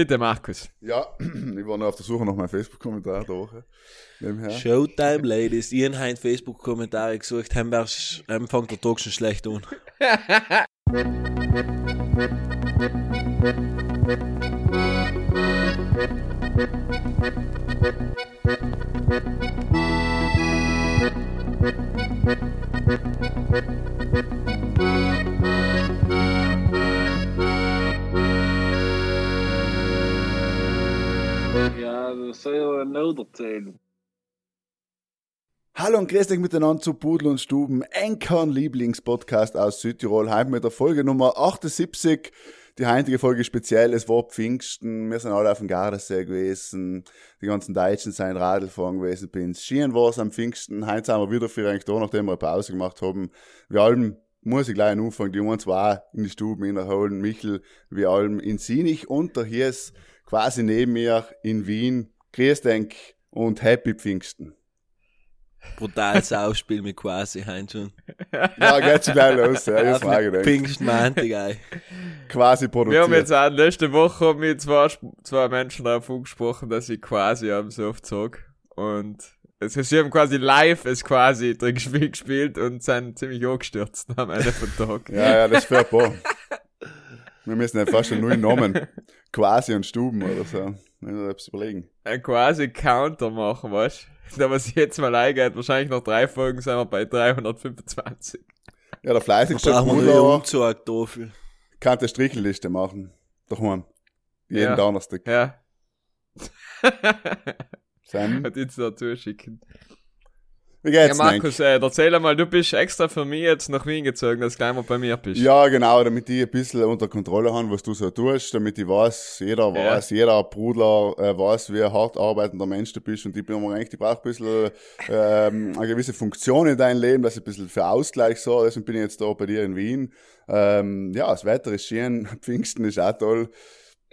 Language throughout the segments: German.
Bitte, Markus. Ja, ich war noch auf der Suche nach meinem Facebook-Kommentar da. Showtime, Ladies. Ich habe Facebook-Kommentare gesucht, haben wir ähm, fängt der Tag schon schlecht an. Das soll erzählen. Hallo und grüß euch miteinander zu Pudel und Stuben, Enkern Lieblingspodcast aus Südtirol. Heute mit der Folge Nummer 78. Die heutige Folge speziell, es war Pfingsten, wir sind alle auf dem Gardasee gewesen, die ganzen Deutschen sind Radlfahren gewesen, bin Skien war es am Pfingsten, heute sind wir wieder für eigentlich da, nachdem wir eine Pause gemacht haben. Wir allem muss ich gleich anfangen, die uns zwei in die Stuben innerholen, Michel, wir allem in Sinich und der hier ist quasi neben mir in Wien. Grüß denk und Happy Pfingsten. Brutales Aufspiel mit quasi Heinz schon. Ja, geht schon gleich los, ja, das mag ich denken. Pfingstmantig, ey. Quasi Wir produziert. haben jetzt auch letzte Woche mit zwei, zwei Menschen darauf angesprochen, dass ich quasi am Soft zog. Und es ist, sie haben quasi live es quasi drin gespielt, gespielt und sind ziemlich angestürzt am Ende vom Tag. Ja, ja, das ist fair paar. Wir müssen ja fast schon nur Namen. Quasi und Stuben oder so. Wenn wir etwas überlegen. Ein quasi Counter machen, weißt du? Da was jetzt mal eingeht, wahrscheinlich nach drei Folgen sind wir bei 325. Ja, der fleißigste Bruder Umzug dafür. kann die Strichliste machen. Daheim. Jeden Ja. Donnerstag. Ja. Sam, Hat jetzt da zuschicken. Wie Ja, geht's Markus, äh, erzähl mal, du bist extra für mich jetzt nach Wien gezogen, dass du gleich mal bei mir bist. Ja, genau, damit ich ein bisschen unter Kontrolle habe, was du so tust, damit ich weiß, jeder Ja. weiß, jeder Brudler äh, weiß, wie ein hart arbeitender Mensch du bist und ich bin mir eigentlich, ich brauche ein bisschen ähm, eine gewisse Funktion in deinem Leben, dass ich ein bisschen für Ausgleich so, deswegen bin ich jetzt da bei dir in Wien. Ähm, ja, das Wetter ist schön, Pfingsten ist auch toll.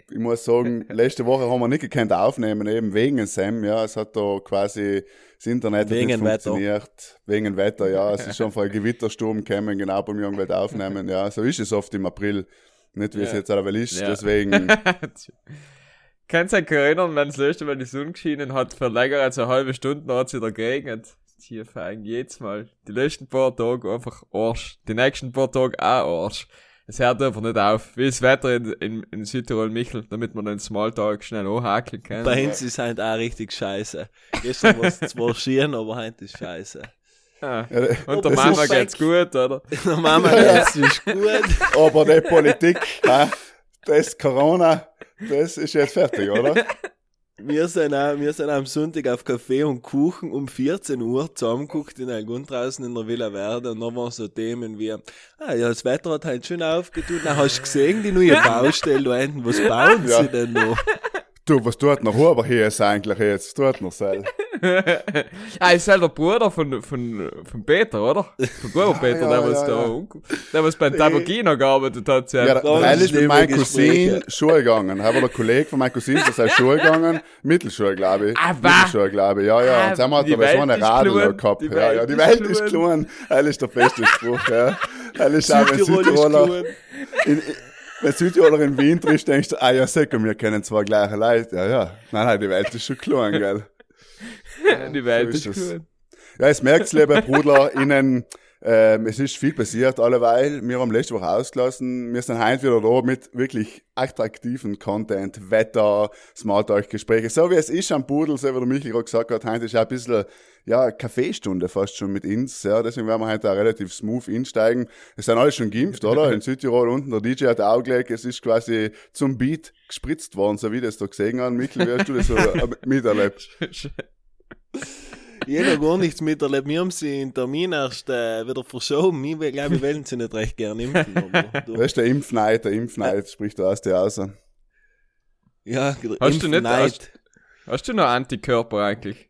Ich muss sagen, letzte Woche haben wir nicht gekannt aufnehmen, eben wegen Sam, ja, es hat da quasi das Internet Wegen nicht Wetter. funktioniert. Wegen Wetter, ja, es ist schon vor Gewittersturm gekommen, genau beim Jungwelt aufnehmen, ja, so ist es oft im April. Nicht wie es Ja. jetzt aber ist, Ja. deswegen, Kannst du dich erinnern, wenn das letzte Mal die Sonne geschienen hat, für länger als eine halbe Stunde hat es wieder geregnet. Hier feigen jedes Mal. Die letzten paar Tage einfach Arsch. Die nächsten paar Tage auch Arsch. Es hört einfach nicht auf. Wie das Wetter in, in, in Südtirol Michel, damit man den Smalltalk schnell anhakeln kann. Bei uns ist halt auch richtig scheiße. Gestern war es zwar schön, aber heute ist scheiße. Ah. ja, Und der Mama ist- geht's gut, oder? Der Mama, das ist gut. aber die Politik, das Corona, das ist jetzt fertig, oder? Wir sind, auch, wir sind am Sonntag auf Kaffee und Kuchen um 14 Uhr zusammengeguckt in Elgund draußen in der Villa Verde und da waren so Themen wie, ah ja, das Wetter hat halt schön aufgetun, na hast du gesehen, die neue Baustelle da hinten, was bauen Ja. sie denn noch? Du, was tut noch Huber hier ist eigentlich jetzt? Was tut noch Seil? Ah, ist halt der Bruder von, von, von Peter, oder? Von Bruder Peter, ja, der was ja, da, unku- der was beim Tabakina gearbeitet hat. Ja, der Teil ist mit meinem. Cousin Schule gegangen. Aber der Kollege von meinem Cousin ist aus Schule gegangen. Mittelschule, glaube ich. Ah? Mittelschule, glaube ich. Ja, ja. Ah, Und dann hat die er so Welt eine Radl gehabt. Die Ja, ja, die Welt ist klein. Er ist der beste Spruch, ja. Er ist auch ein Südtiroler. wenn Südtiroler in Wien triffst, denkst du, ah ja, sag wir kennen zwar gleiche Leute. Ja, ja. Nein, nein, die Welt ist schon klein, gell. die Welt so ist ist gut. Ja, es merkt's, liebe Brudler, innen, ähm, es ist viel passiert alleweil. Wir haben letzte Woche ausgelassen. Wir sind heute wieder da mit wirklich attraktiven Content, Wetter, Smalltalk-Gespräche. So wie es ist am Pudel, so wie der Michael gerade gesagt hat, heute ist auch ein bisschen, ja, Kaffeestunde fast schon mit uns, ja. Deswegen werden wir heute auch relativ smooth einsteigen. Es sind alle schon geimpft, oder? In Südtirol unten, der DJ hat auch gelegt, es ist quasi zum Beat gespritzt worden, so wie das da gesehen haben. Michael, wie hast du das so miterlebt? Ich habe gar nichts miterlebt. Wir haben sie in Termin erst äh, wieder verschoben. Ich glaube, wir wollen sie nicht recht gerne impfen. Aber du, Das ist der Impfneid, der Impfneid spricht aus dir aus. ja, Hast du nicht- Impfneid. Hast du noch Antikörper eigentlich?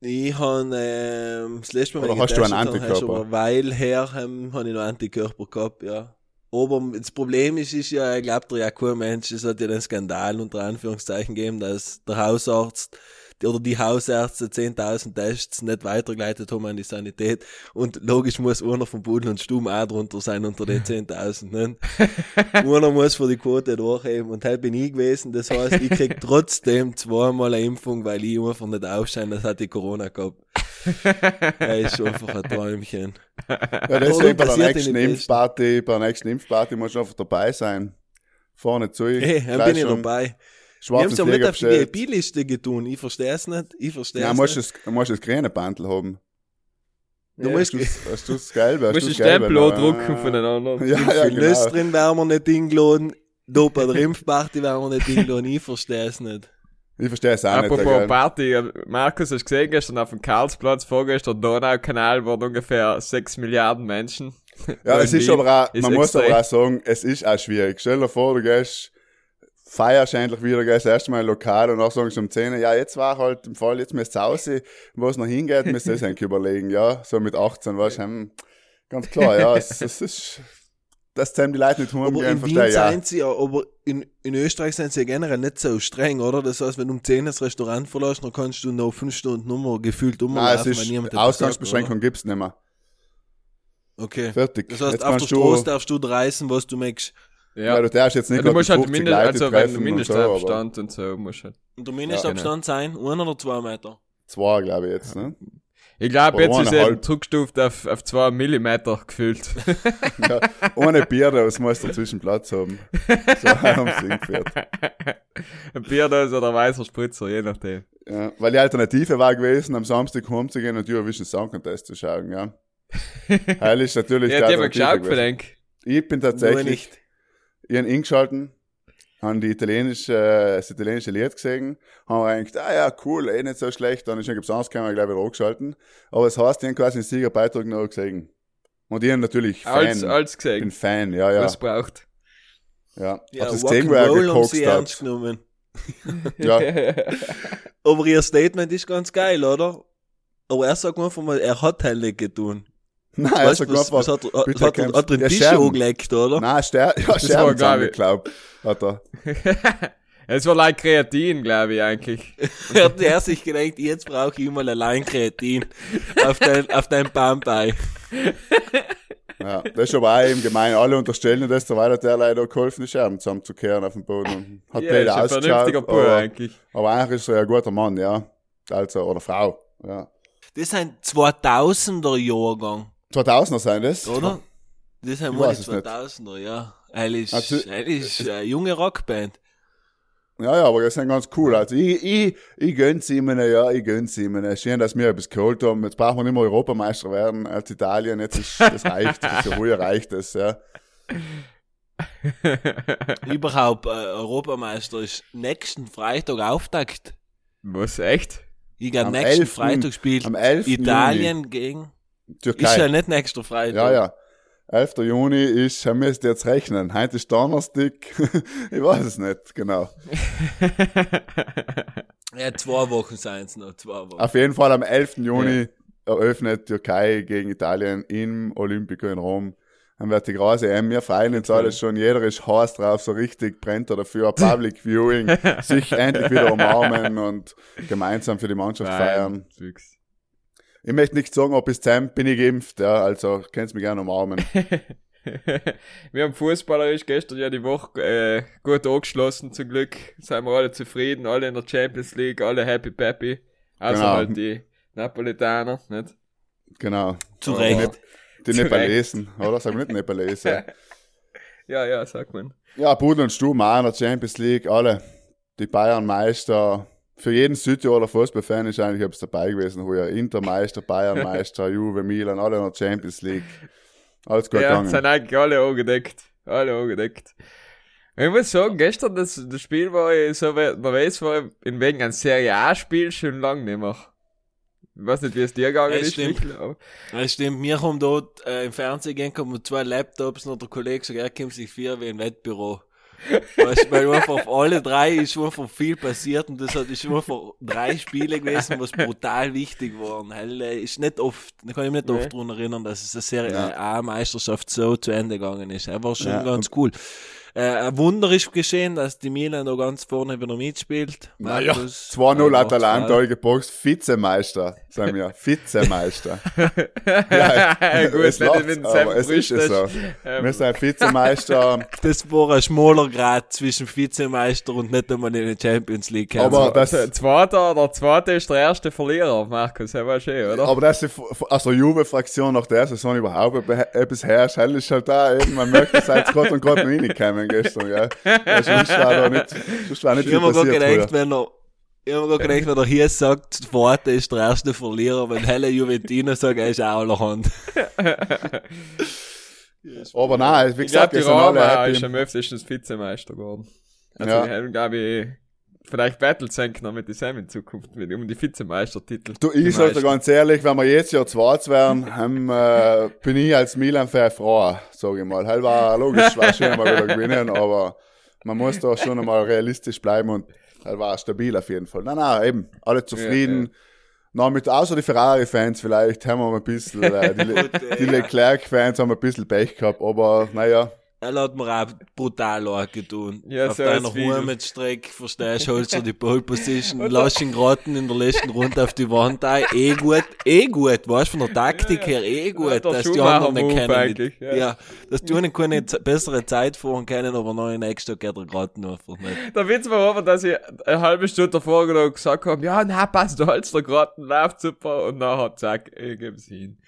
Ich habe ähm, das letzte Mal, Oder hast du einen Antikörper? hast Weile her, ähm, habe ich noch Antikörper gehabt, ja. Aber das Problem ist, ist ja, ich glaube, der ja kein Mensch, es hat ja den Skandal unter Anführungszeichen gegeben, dass der Hausarzt oder die Hausärzte 10.000 Tests nicht weitergeleitet haben an die Sanität. Und logisch muss einer vom Pudel und Stumm auch drunter sein unter den 10.000. Ne? einer muss für die Quote durchheben. Und halt bin ich gewesen. Das heißt, ich krieg trotzdem zweimal eine Impfung, weil ich einfach nicht aufscheine, das hatte ich Corona gehabt. Das ist einfach ein Träumchen. Ja, deswegen bei der nächsten Impfparty, bei der nächsten Impfparty muss ich einfach dabei sein. Vorne zu. Hey, dann bin ich dabei. Wir haben es ja nicht auf die. VIP-Liste getun. Ich verstehe es nicht. Ich verstehe Ja, es musst nicht. das, musst das grüne Bandel haben. Du Ja, musst, Hast du das- du gelbe? Hast Musst du du das gelbe Stempel drucken Ah. voneinander. Ja, ja, für Nüsse genau. drin werden wir nicht eingeladen. Da bei der Impfparty werden wir nicht eingeladen. Ich verstehe es nicht. Ich verstehe es auch nicht. Apropos. Party, äh, Markus, hast du gesehen gestern auf dem Karlsplatz, vorgestern Donaukanal waren ungefähr 6 Milliarden Menschen. Ja, es ist aber auch, ist man muss aber auch sagen, es ist auch schwierig. Stell dir vor, du gehst, feierst endlich wieder, gehst erst mal Lokal und dann sagen sie um 10, ja, jetzt war halt im Fall, jetzt müsst ihr raus, wo es noch hingeht, müsst ihr eigentlich überlegen, ja, so mit 18, weißt du, hm, ganz klar, ja, es, es ist, dass die Leute nicht Aber heimgehen, verstehe ich ja. sind sie ja, aber in, in Österreich sind sie ja generell nicht so streng, oder? Das heißt, wenn du um 10 das Restaurant verlässt, dann kannst du noch 5 Stunden Nummer gefühlt umlaufen, es wenn ist, niemand Ausgangsbeschränkung gibt's nicht mehr. Okay. Fertig. Das heißt, jetzt auf der Straße du, darfst du reißen, was du möchtest. Ja. Ja. du darfst jetzt nicht Ja, du musst halt 50 Mindest, also wenn du und so, Mindestabstand und so musst halt. Und der Mindestabstand sein, ein oder zwei Meter. zwei, glaube ich jetzt, ne? Ich glaube, jetzt ist er zurückgestuft auf, auf 2 Millimeter gefüllt. Ja, ohne Bier, das muss dazwischen Platz haben. So haben sie hingeführt. Ein Bierdose oder ein weißer Spritzer, je nachdem. Ja, weil die Alternative war gewesen, am Samstag heimzugehen und Eurovision Song Contest zu schauen, ja. Heil ist natürlich Ja, die die haben Alternative geschaut, verdenk. Ich bin Nur tatsächlich nicht. ihren eingeschalten, haben die italienische, äh, das italienische Lied gesehen, haben wir gedacht, ah ja, cool, eh nicht so schlecht, dann ist schon gibt's angekommen, gleich wieder angeschalten. Aber es heißt, die haben quasi den Siegerbeitrag noch gesehen. Und ich natürlich Fan. Als, als Ich bin gesehen. Fan, ja, ja. Was braucht. ja. Ja, Hab das gesehen, wo er gekokst sie ernst hat. genommen. Ja, Aber ihr Statement ist ganz geil, oder? Aber er sagt einfach mal, er hat halt nicht getan. Nein, Weißt du, was, was hat, er- hat, er- hat er den Tisch angelegt, oder? nein, Ster ja, war, Scherben glaub ich- geglaubt, hat er. Es war like Kreatin, glaube ich, eigentlich. Hat er sich gedacht, jetzt brauche ich mal allein Kreatin auf dein, auf dein Bambei. Ja, das ist aber auch eben gemein. Alle unterstellen das, der weil der leider geholfen, die Scherben zusammenzukehren auf dem Boden. Hat Ja, ein ausgeschaut, aber, eigentlich. aber eigentlich ist er ja ein guter Mann, ja. Also, oder Frau, ja. Das ist ein 2000er Jahrgang, 2000er sein das? oder? Das es nicht. 2000er, ja. Eigentlich, Also- eigentlich ist eine junge Rockband. Ja, ja, aber das sind ganz cool. Also, ich, ich, ich gönn's ihm, ja, ich gönn's ihm. Schön, dass wir etwas geholt haben. Jetzt brauchen wir nicht mehr Europameister werden als Italien. Jetzt ist, das reicht, das ist ja ruhig reicht das, ja. Überhaupt, äh, Europameister ist nächsten Freitag Auftakt. Was, echt? Ich glaube, nächsten 11. Freitag spielt Am 11. Italien gegen. Türkei. Ist ja nicht nächster Freitag. Ja, ja. 11. Juni ist, wir müssen jetzt rechnen. Heute ist Donnerstag. ich weiß es nicht, genau. Ja, zwei Wochen seien es noch, zwei Wochen. Auf jeden Fall am 11. Juni eröffnet Türkei gegen Italien im Olympico in Rom. Dann wird die große EM. Wir freuen uns alles schon. Jeder ist heiß drauf, so richtig brennt er dafür. Public Viewing, sich endlich wieder umarmen und gemeinsam für die Mannschaft feiern. Fix. Ich möchte nicht sagen, ob bis zum bin ich geimpft, ja, also könnt mich gerne umarmen. wir haben fußballerisch gestern ja die Woche äh, gut angeschlossen, zum Glück. Sind wir alle zufrieden, alle in der Champions League, alle happy peppy. Außer Genau. halt die Napolitaner, nicht? Genau. Zu Recht. nicht- Die Zu Nepalesen, oder? Sagen wir nicht Nepalesen. Ja, ja, sagt man. Ja, Pudel und Sturm auch in der Champions League, alle. Die Bayern Meister. Für jeden Südtiroler Fußballfan ist eigentlich etwas dabei gewesen. Heuer Inter Meister, Bayern Meister, Juve, Milan, alle in der Champions League. Alles gut ja, gegangen. sind eigentlich alle angedeckt. Alle angedeckt. Ich muss sagen, gestern das, das Spiel war ich so nervös war ich in wegen ein Serie A-Spiel schon lange nicht mehr. Ich weiß nicht, wie es dir gegangen Ja, ist. stimmt. Aber- Das stimmt, wir haben dort äh, im Fernsehen gegangen mit zwei Laptops und der Kollege sagt, er kommt sich vier wie ein Wettbüro. Du, weil einfach auf alle drei ist einfach viel passiert und das hat ist einfach drei Spiele gewesen, was brutal wichtig waren. Hell, äh, ist nicht oft, da kann ich mich nicht Nee. oft daran erinnern, dass es eine Serie. A-Meisterschaft so zu Ende gegangen ist. Er war schon Ja, ganz cool. Äh, ein Wunder ist geschehen, dass die Milan da ganz vorne wieder mitspielt. Naja, Markus, 2-0 äh, Atalanta macht's geboxt, Vizemeister, sagen wir, Vizemeister. Gut, es lacht, aber es ist es so. Ähm, Wir sind Vizemeister, Das war ein schmaler Grad zwischen Vizemeister und nicht einmal in der Champions League. Also, aber das, der zweite, der zweite ist der erste Verlierer, Markus, das war schön, oder? aber das ist, also Juve-Fraktion nach der Saison überhaupt etwas herrscht, ist halt da. Eben, man merkt, dass jetzt gerade und gerade noch reingekommen gestern, gell. Ja, sonst war da nicht, sonst war nicht ich viel habe mir gerade passiert gedacht, wenn er ich habe mir gerade gedacht, wenn er hier sagt, Vater ist der erste Verlierer, wenn Helle Juventino sagt, er ist auch allerhand. Aber nein, wie ich glaube, gesagt, die Roma ist am öftesten Vizemeister geworden. Also, Ja. wir haben, glaube ich, vielleicht battles noch mit die Sam in Zukunft, mit, um die Vizemeistertitel. Du, ich sag dir ganz ehrlich, wenn wir jetzt Jahr zweit wären, haben, äh, bin ich als Milan-Fan froh, sag ich mal. Halt war logisch, war schön mal wieder gewinnen, aber man muss da schon einmal realistisch bleiben und halt war stabil auf jeden Fall. Nein, nein, eben, alle zufrieden. Na, mit, außer die Ferrari-Fans vielleicht haben wir ein bisschen, äh, die, Le die Leclerc-Fans haben ein bisschen Pech gehabt, aber naja, Er hat mir auch brutal angetan. Ja, Auf so deiner. Heimatstrecke, verstehst du, holst du die Pole Position, lass ihn geraten in der letzten Runde auf die Wand ein. Eh gut, eh gut, weißt du, von der Taktik her, eh gut, dass die anderen nicht Move kennen. eigentlich, Ja. ja. dass die einen keine bessere Zeit fahren können, aber noch in nächster geht er geraten einfach nicht. Der Witz war aber, dass ich eine halbe Stunde davor noch gesagt habe, ja, na, passt, du holst der Graten, läuft super, und nachher, zack, ich geb's hin.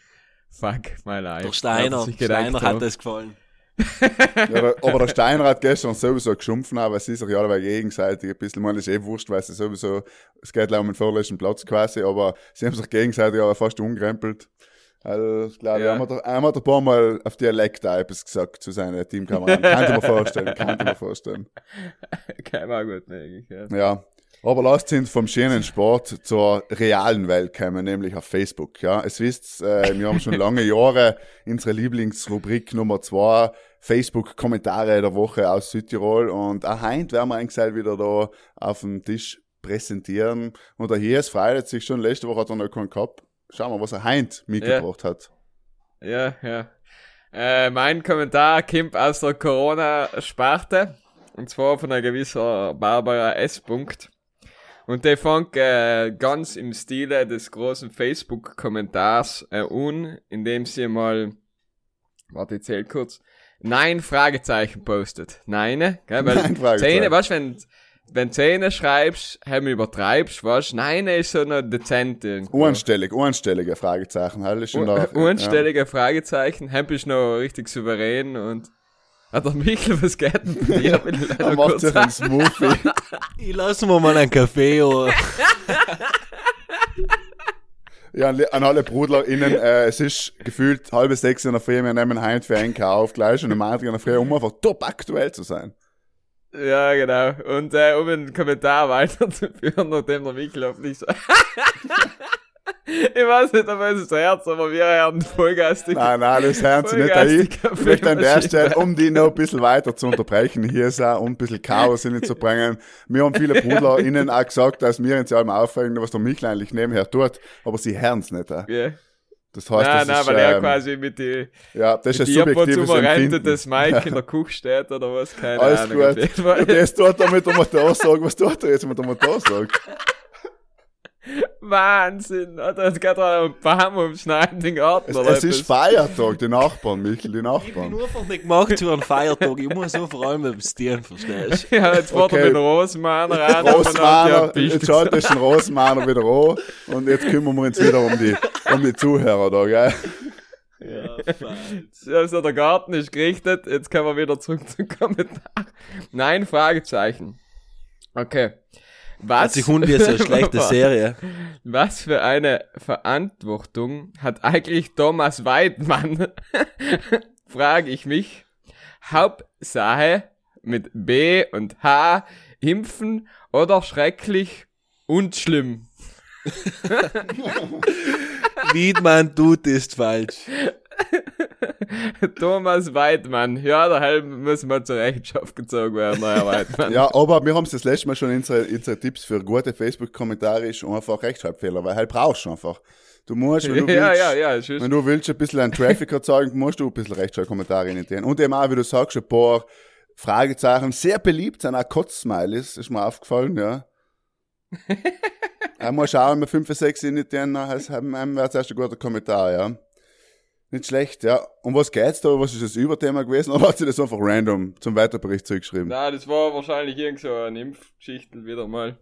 Fuck, my life. Der Steiner, Steiner hat das gefallen. Ja, aber der Steiner hat gestern sowieso geschumpfen, aber sie sich ja alle gegenseitig ein bisschen, das ist eh wurscht, weil sie sowieso, es geht um den vorletzten Platz quasi, aber sie haben sich gegenseitig aber fast umgerempelt. Also, ich glaube, Ja. er, hat, er hat ein paar Mal auf Dialekt auch etwas gesagt zu seinen Teamkameraden. Kann ich mir vorstellen, kann ich mir vorstellen. Kein war gut, ne, eigentlich, ja. Ja. Aber lasst uns vom schönen Sport zur realen Welt kommen, nämlich auf Facebook. Ja, es wisst, äh, wir haben schon lange Jahre unsere Lieblingsrubrik Nummer zwei, Facebook-Kommentare der Woche aus Südtirol. Und auch heute werden wir eigentlich wieder da auf dem Tisch präsentieren. Und der Hies freut sich schon. Letzte Woche hat er noch keinen gehabt. Schauen wir, was er heint mitgebracht hat. Ja, ja. Äh, mein Kommentar kommt aus der Corona-Sparte. Und zwar von einer gewissen Barbara S. Punkt. Und der fängt äh, ganz im Stile des großen Facebook-Kommentars äh, an, indem sie mal, warte, ich zähl kurz, Nein, Fragezeichen postet. Nein, gell, weil Nein, Fragezeichen. Zähne, weißt wenn, wenn Zähne schreibst, haben übertreibst, weißt du, Nein ist so noch dezent irgendwo. Unstellig, unstellige Fragezeichen. Halt schon da. Unstellige Fragezeichen. Hemp ist noch richtig souverän und. Hat der Michel, was geht denn bei dir? Will ich er leider macht kurz sich einen Smoothie. Ich lasse mir mal einen Kaffee oder Ja, an, alle BrudlerInnen, äh, es ist gefühlt halbe sechs in der Früh, wir nehmen heim für einen Kauf gleich und am Montag in der Früh, um einfach top aktuell zu sein. Ja, genau. Und äh, um einen Kommentar weiterzuführen, nachdem der Michel hoffentlich so. Ich weiß nicht, ob es das Herz, aber wir haben vollgastig. Nein, nein, das hören Sie nicht Ich möchte an der. Stelle, um die noch ein bisschen weiter zu unterbrechen, hier ist auch, um ein bisschen Chaos hineinzubringen. Mir haben viele BrudlerInnen auch gesagt, dass wir uns allem aufregen, was der Michel eigentlich nebenher tut, aber sie hören es nicht. Äh. Ja. Das heißt, Nein, das nein, ist, weil er ähm, quasi mit die, ja, das ist ein zu subjektives Empfinden. das Mike in der Küche steht oder was, keine Alles Ahnung. gut. jeden Fall. Und jetzt tut er mit dem Motor sagen, was tut er jetzt mit dem Motor sagen? Wahnsinn, Alter, es geht da ein Baum umschneiden, den Garten Es, oder es ist. Feiertag, die Nachbarn, Michel, die Ich bin Nachbarn. einfach nicht gemacht für einen Feiertag. Ich muss so vor allem beim Stieren, verstehst? Ja, jetzt fährt Okay. er mit Rosenmann rein. Rosenmahner, jetzt schaut das den Rosenmahner wieder an und jetzt kümmern wir uns wieder um die, um die Zuhörer da, gell? Ja, falsch. Also der Garten ist gerichtet, jetzt können wir wieder zurück zum Kommentar. Nein, Fragezeichen. Okay. Was, Hat sich Hund wie so eine schlechte Serie. was für eine Verantwortung hat eigentlich Thomas Weidmann? Frage ich mich. Hauptsache mit B und H impfen oder schrecklich und schlimm. Wiedmann tut ist falsch. Thomas Weidmann. Ja, Helm muss mal zur Rechenschaft gezogen werden, Herr Weidmann. Ja, aber wir haben es das letzte Mal schon in unsere, Tipps für gute Facebook-Kommentare ist einfach Rechtschreibfehler, weil halt brauchst du einfach. Du musst, wenn du ja, willst, ja, ja, wenn du willst ein bisschen einen Traffic erzeugen, musst du ein bisschen Rechtschreibkommentare in den Und eben auch, wie du sagst, ein paar Fragezeichen. Sehr beliebt sind auch Kotz-Smileys, ist mir aufgefallen, ja. Einmal schauen wir 5, 6 in die haben, haben wir zuerst ein guter Kommentar, ja. Nicht schlecht, ja. Um was geht's da? Was ist das Überthema gewesen? Oder hat sie das einfach random zum Weiterbericht zurückgeschrieben? Na, das war wahrscheinlich irgend so eine Impfgeschichte wieder mal.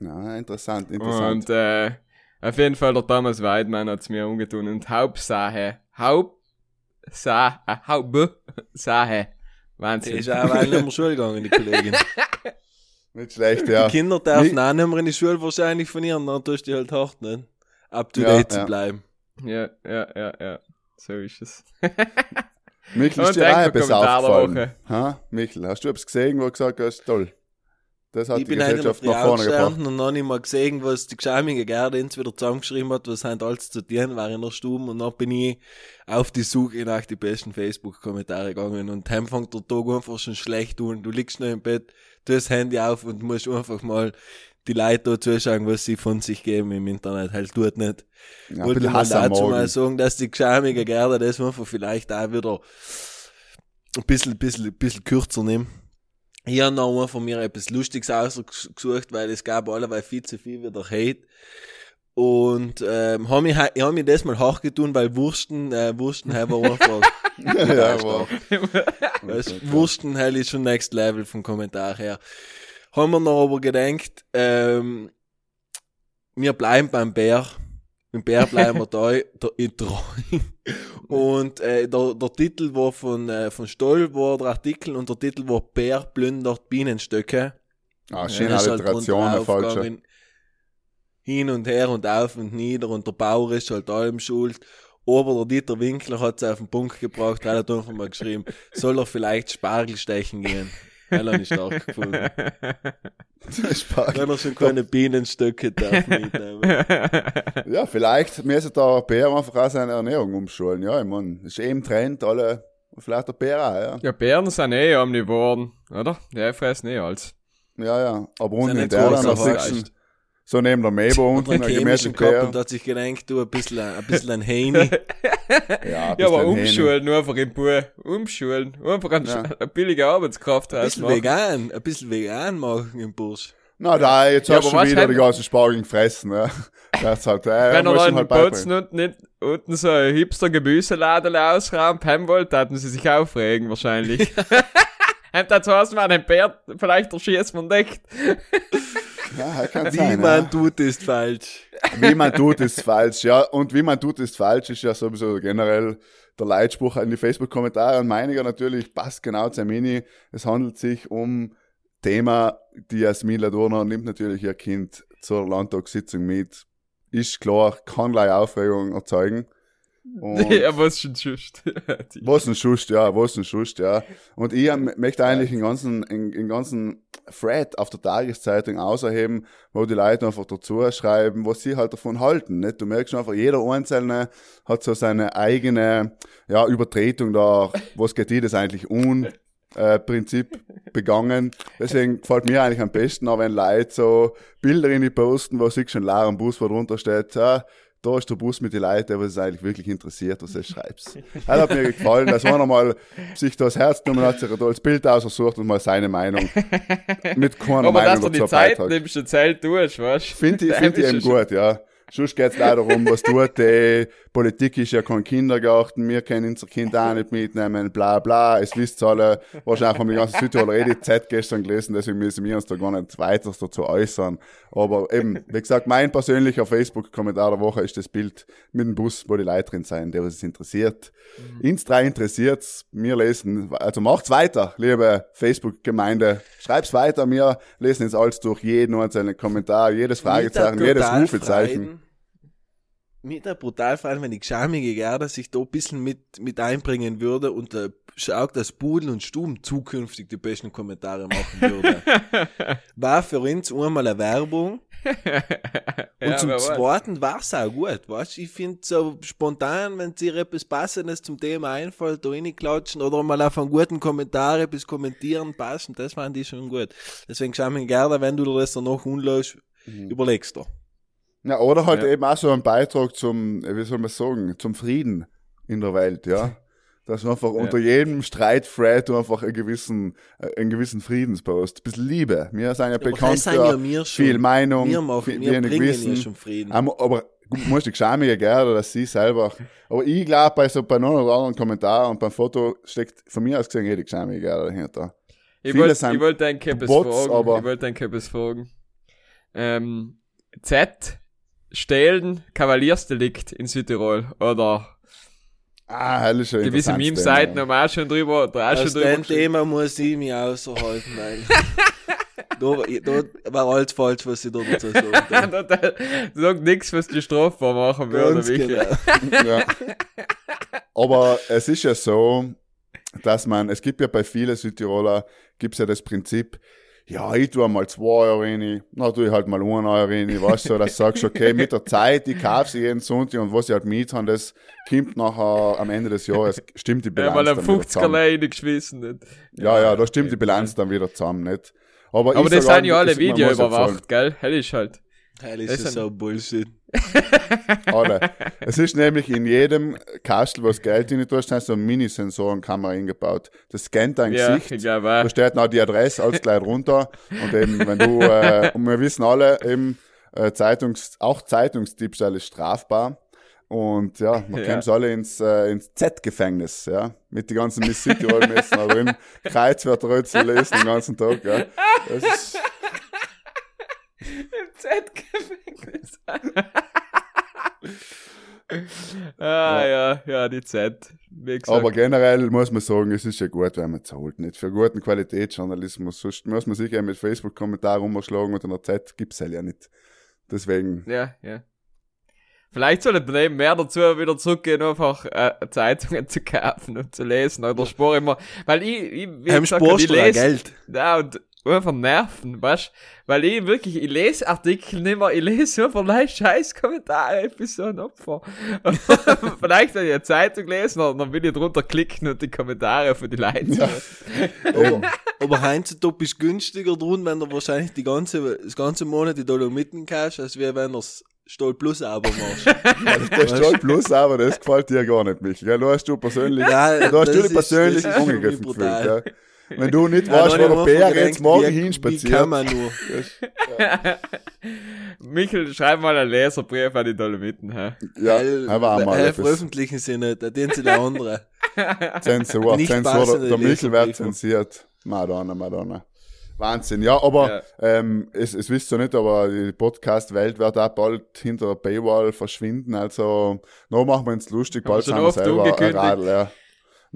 Ja, interessant, interessant. Und äh, auf jeden Fall der Thomas Weidmann hat's mir umgetun und Hauptsache, Hauptsache, Hauptsache. Die Wahnsinn. ist auch weil nicht mehr Schule gegangen, die Kollegin. Nicht schlecht, ja. Die Kinder dürfen Wie- auch nicht mehr in die Schule wahrscheinlich von ihr, dann tust du die halt hart, nicht? Up to Ja, date ja. zu bleiben. Ja, ja, ja, ja. So ist es. Michel, ist dir auch etwas aufgefallen? Ha? Michel, hast du etwas gesehen, wo du gesagt hast, toll. Das hat Ich die bin Gesellschaft noch nach vorne gebracht. und noch nicht mal gesehen, was die geschämige Gerde uns wieder zusammengeschrieben hat, was halt alles zu tun war in der Stube und dann bin ich auf die Suche nach die besten Facebook-Kommentare gegangen und dann fängt der Tag einfach schon schlecht an. Du liegst noch im Bett, du hast das Handy auf und musst einfach mal die Leute da zuschauen, was sie von sich geben im Internet. Halt tut nicht. Ja, Wollte bisschen mal dazu mal sagen, dass die geschämige Gerde das einfach vielleicht auch wieder ein bisschen, bisschen, bisschen kürzer nehmen. Ich habe noch einmal von mir etwas Lustiges ausgesucht, weil es gab allerweil viel zu viel wieder Hate. Und ähm, habe mich, ich hab mich das mal hochgetun, weil Wursten, äh, Wursten wir einfach, ja, aber, weißt, Wursten halt ist schon next level vom Kommentar her. Haben wir noch aber gedacht, ähm, wir bleiben beim Bär. Im Bär bleiben wir da, da treu. Und äh, der, der Titel war von, äh, von Stoll, war der Artikel, und der Titel war Bär plündert Bienenstöcke. ah, schöne Ja, halt Alliteration, drunter falsche. Hin und her und auf und nieder und der Bauer ist halt allem schuld. Aber der Dieter Winkler hat es auf den Punkt gebracht, weil er hat einfach mal geschrieben, soll er vielleicht Spargel stechen gehen. Nicht stark gefunden. Spargel. Wenn er schon keine Bienenstöcke darf mitnehmen. Ja, vielleicht müsste der Bär einfach auch seine Ernährung umschulen. Ja, ich meine, ist eben Trend, alle, vielleicht der Bär auch, ja. ja, Bären sind eh omnivoren, oder? Die fressen eh alles. Ja, ja. Aber unten in nicht der so so neben der Mebo Und unten, einen ein chemischen Bär. und hat sich gedacht, du, ein bisschen, ein bisschen ein Heini. Ja, ein Ja, aber umschulen, nur einfach im Bur. Umschulen. Einfach eine, Ja. eine billige Arbeitskraft Ein bisschen rausmachen. vegan, ein bisschen vegan machen im Bursch. Na, da, jetzt Ja, hast du schon wieder die ganzen Spargeln gefressen, ja. Das ist halt, äh, Wenn muss er ihm dann in halt Bozen und nicht unten so ein hipster Gemüseladen ausraumt haben wollte, hatten sie sich aufregen wahrscheinlich. Und dazu hast man einen Bär vielleicht erschießt man nicht. Ja, kann Wie sein, man ja. tut, ist falsch. Wie man tut, ist falsch, ja. Und wie man tut, ist falsch, ist ja sowieso generell der Leitspruch in die Facebook-Kommentare. Und meiniger natürlich passt genau zu Mini. Es handelt sich um Thema, die Jasmin Ladurner nimmt natürlich ihr Kind zur Landtagssitzung mit. Ist klar, kann gleich Aufregung erzeugen. Und ja, was schon schust. was ein Schust, ja, was ein Schust, ja. Und ich ähm, möchte eigentlich den ganzen, den, ganzen Thread auf der Tageszeitung ausheben, wo die Leute einfach dazu schreiben, was sie halt davon halten, nicht? Du merkst schon einfach, jeder Einzelne hat so seine eigene, ja, Übertretung da, was geht die das eigentlich un, äh, Prinzip begangen. Deswegen gefällt mir eigentlich am besten, auch wenn Leute so Bilder in die posten, wo sich schon leer am Bus, wo drunter steht, ja, da ist der Bus mit den Leuten, was es eigentlich wirklich interessiert, was du schreibst. Das hat mir gefallen, dass einer mal sich das Herz genommen hat, sich da als Bild ausgesucht und mal seine Meinung mit keiner Aber dass Meinung du die dazu Zeit nimmst, und Zeit tust, weißt du? Finde ich, find ich eben du gut, ja. Sonst geht's leider darum, was tut die Politik ist ja kein Kindergarten, wir können unser Kind auch nicht mitnehmen, bla bla, es wisst alle, wahrscheinlich haben die ganzen Südtiroler eh die Z gestern gelesen, deswegen müssen wir uns da gar nicht weiter dazu äußern. Aber eben, wie gesagt, mein persönlicher Facebook-Kommentar der Woche ist das Bild mit dem Bus, wo die Leute drin sind, der was es interessiert. Ins drei interessiert's, wir lesen, also macht's weiter, liebe Facebook-Gemeinde, schreib's weiter, wir lesen jetzt alles durch, jeden einzelnen Kommentar, jedes Fragezeichen, jedes Rufezeichen. Mir da brutal freuen, wenn die geschamige Gerda sich da ein bisschen mit, mit einbringen würde und äh, schaut, dass Budel und Stuben zukünftig die besten Kommentare machen würde. War für uns einmal eine Werbung. Und Ja, zum. Zweiten war es auch gut, weißt Ich finde so spontan, wenn dir etwas Passendes zum Thema einfällt, da reinklatschen oder mal auf einen guten Kommentar etwas kommentieren passen, das fand ich schon gut. Deswegen schau mir gerne, wenn du dir das dann noch unlässt, überlegst du. Ja, oder halt Ja. eben auch so ein Beitrag zum, äh, wie soll man sagen, zum Frieden in der Welt, ja. Dass du einfach unter jedem Streit-Thread einfach einen gewissen, äh, einen gewissen Friedenspost. Ein bisschen Liebe. Wir sind ja bekannt ja für schon. viel Meinung, Wir machen, viel, wir bringen Wissen. ja schon Frieden. Aber, du musst dich schämen, gerne, dass sie selber. Aber ich glaube, bei so bei einem oder anderen Kommentar und beim Foto steckt von mir aus gesehen jede Geschäme gerne dahinter. Ich wollte wollte ein Bots, fragen. aber- Ich wollte ein Kippes fragen. Ähm, Z, Stehlen, Kavaliersdelikt in Südtirol. Oder Ah, hell ist schon gewisse Meme-Seiten haben auch schon drüber, da auch schon Aus drüber dem. Thema muss ich mich außerhalten, weil da, da war alles falsch, was ich da dazu sagen kann. Da- da- Sag nichts, was die strafbar machen würde, genau. ja. Aber es ist ja so, dass man, es gibt ja bei vielen Südtiroler, gibt's ja das Prinzip, ja, ich tue mal zwei Euro rein, na, tue ich halt mal einen Euro rein, weißt du, dass du sagst, okay, mit der Zeit, ich kaufe sie jeden Sonntag und was ich halt mit habe, das kommt nachher am Ende des Jahres, stimmt die Ja, Bilanz mal ein dann wieder 50er zusammen. reingeschmissen. Nicht? Ja, ja, da stimmt die Bilanz dann wieder zusammen, nicht? Aber, Aber das sind ja alle Video überwacht, gell? Hell ist halt. Hell ist Das das so Bullshit. Alle. Es ist nämlich in jedem Kastel, wo das Geld rein tust, hast du eine Mini-Sensorenkamera eingebaut. Das scannt dein Ja, Gesicht. Da auch. steht noch die Adresse alles gleich runter. Und eben, wenn du, äh, und wir wissen alle, eben, äh, Zeitungs, auch Zeitungsdiebstahl ist strafbar. Und ja, man Ja. es alle ins, äh, ins Z-Gefängnis, ja. Mit den ganzen Miss City-Messen da drin. Kreuzwerter zu lesen den ganzen Tag, ja. Das ist, Im Z-Gefängnis. ah, ja. ja, die Z. Wie gesagt. aber generell muss man sagen, es ist ja gut, wenn man zahlt. Nicht für guten Qualitätsjournalismus. Sonst muss man sich ja mit Facebook-Kommentaren umschlagen und in der Z gibt's halt ja nicht. Deswegen, Ja, ja. Vielleicht soll ich eben mehr dazu wieder zurückgehen, einfach äh, Zeitungen zu kaufen und zu lesen oder spare immer. Weil ich, ich wie gesagt, ich lese, Geld. Ja, und einfach nerven, weißt Weil ich wirklich, ich lese Artikel nicht mehr, ich lese einfach leicht scheiß Kommentare, ich bin so ein Opfer. Vielleicht, wenn ich eine Zeitung lesen und dann will ich drunter klicken und die Kommentare für die Leute. Ja. Aber, aber heutzutage ist günstiger drin, wenn du wahrscheinlich die ganze, das ganze Monat die Dolomiten kaufst, als wie wenn du das Stoll Plus Abo machst. Der Stolz Plus, aber das gefällt dir gar nicht, Michi. Ja, da hast du persönlich, Ja, da hast du dich ist- persönlich ist für angegriffen mich gefühlt. Ja. Wenn du nicht Ja, weißt, wo der Bär jetzt morgen wie- Wie hinspaziert, kann man nur? Michel, schreib mal einen Leserbrief an die Dolomiten, hä? ja, Weil- er war mal etwas veröffentlichen sie nicht, da den sie der andere. Zensur, nicht Zensur, passende der Michel wird zensiert. Madonna, Madonna. Wahnsinn, ja, aber ähm, es, es wisst ihr nicht, aber die Podcast-Welt wird auch bald hinter der Paywall verschwinden, also noch machen wir uns lustig, bald sind wir selber ein. Radl, ja.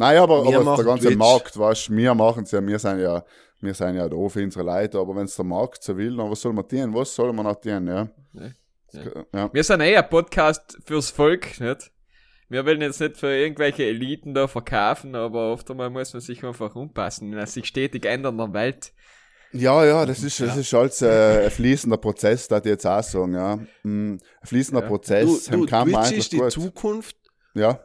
Naja, aber, Wir aber der ganze Twitch. Markt, weißt du, wir machen es ja, wir sind ja, wir sind ja da für unsere Leute, aber wenn es der Markt so will, dann was soll man tun? Was soll man noch tun, ja? Ja. ja. Wir sind eh ein Podcast fürs Volk, nicht? Wir wollen jetzt nicht für irgendwelche Eliten da verkaufen, aber oft einmal muss man sich einfach umpassen in einer sich stetig ändernden Welt. Ja, ja, das ist, das ist alles äh, ein fließender Prozess, da ich jetzt auch sagen, ja. Mm, Ein fließender Ja. Prozess, Du, du, Twitch ist die gut. Zukunft Ja,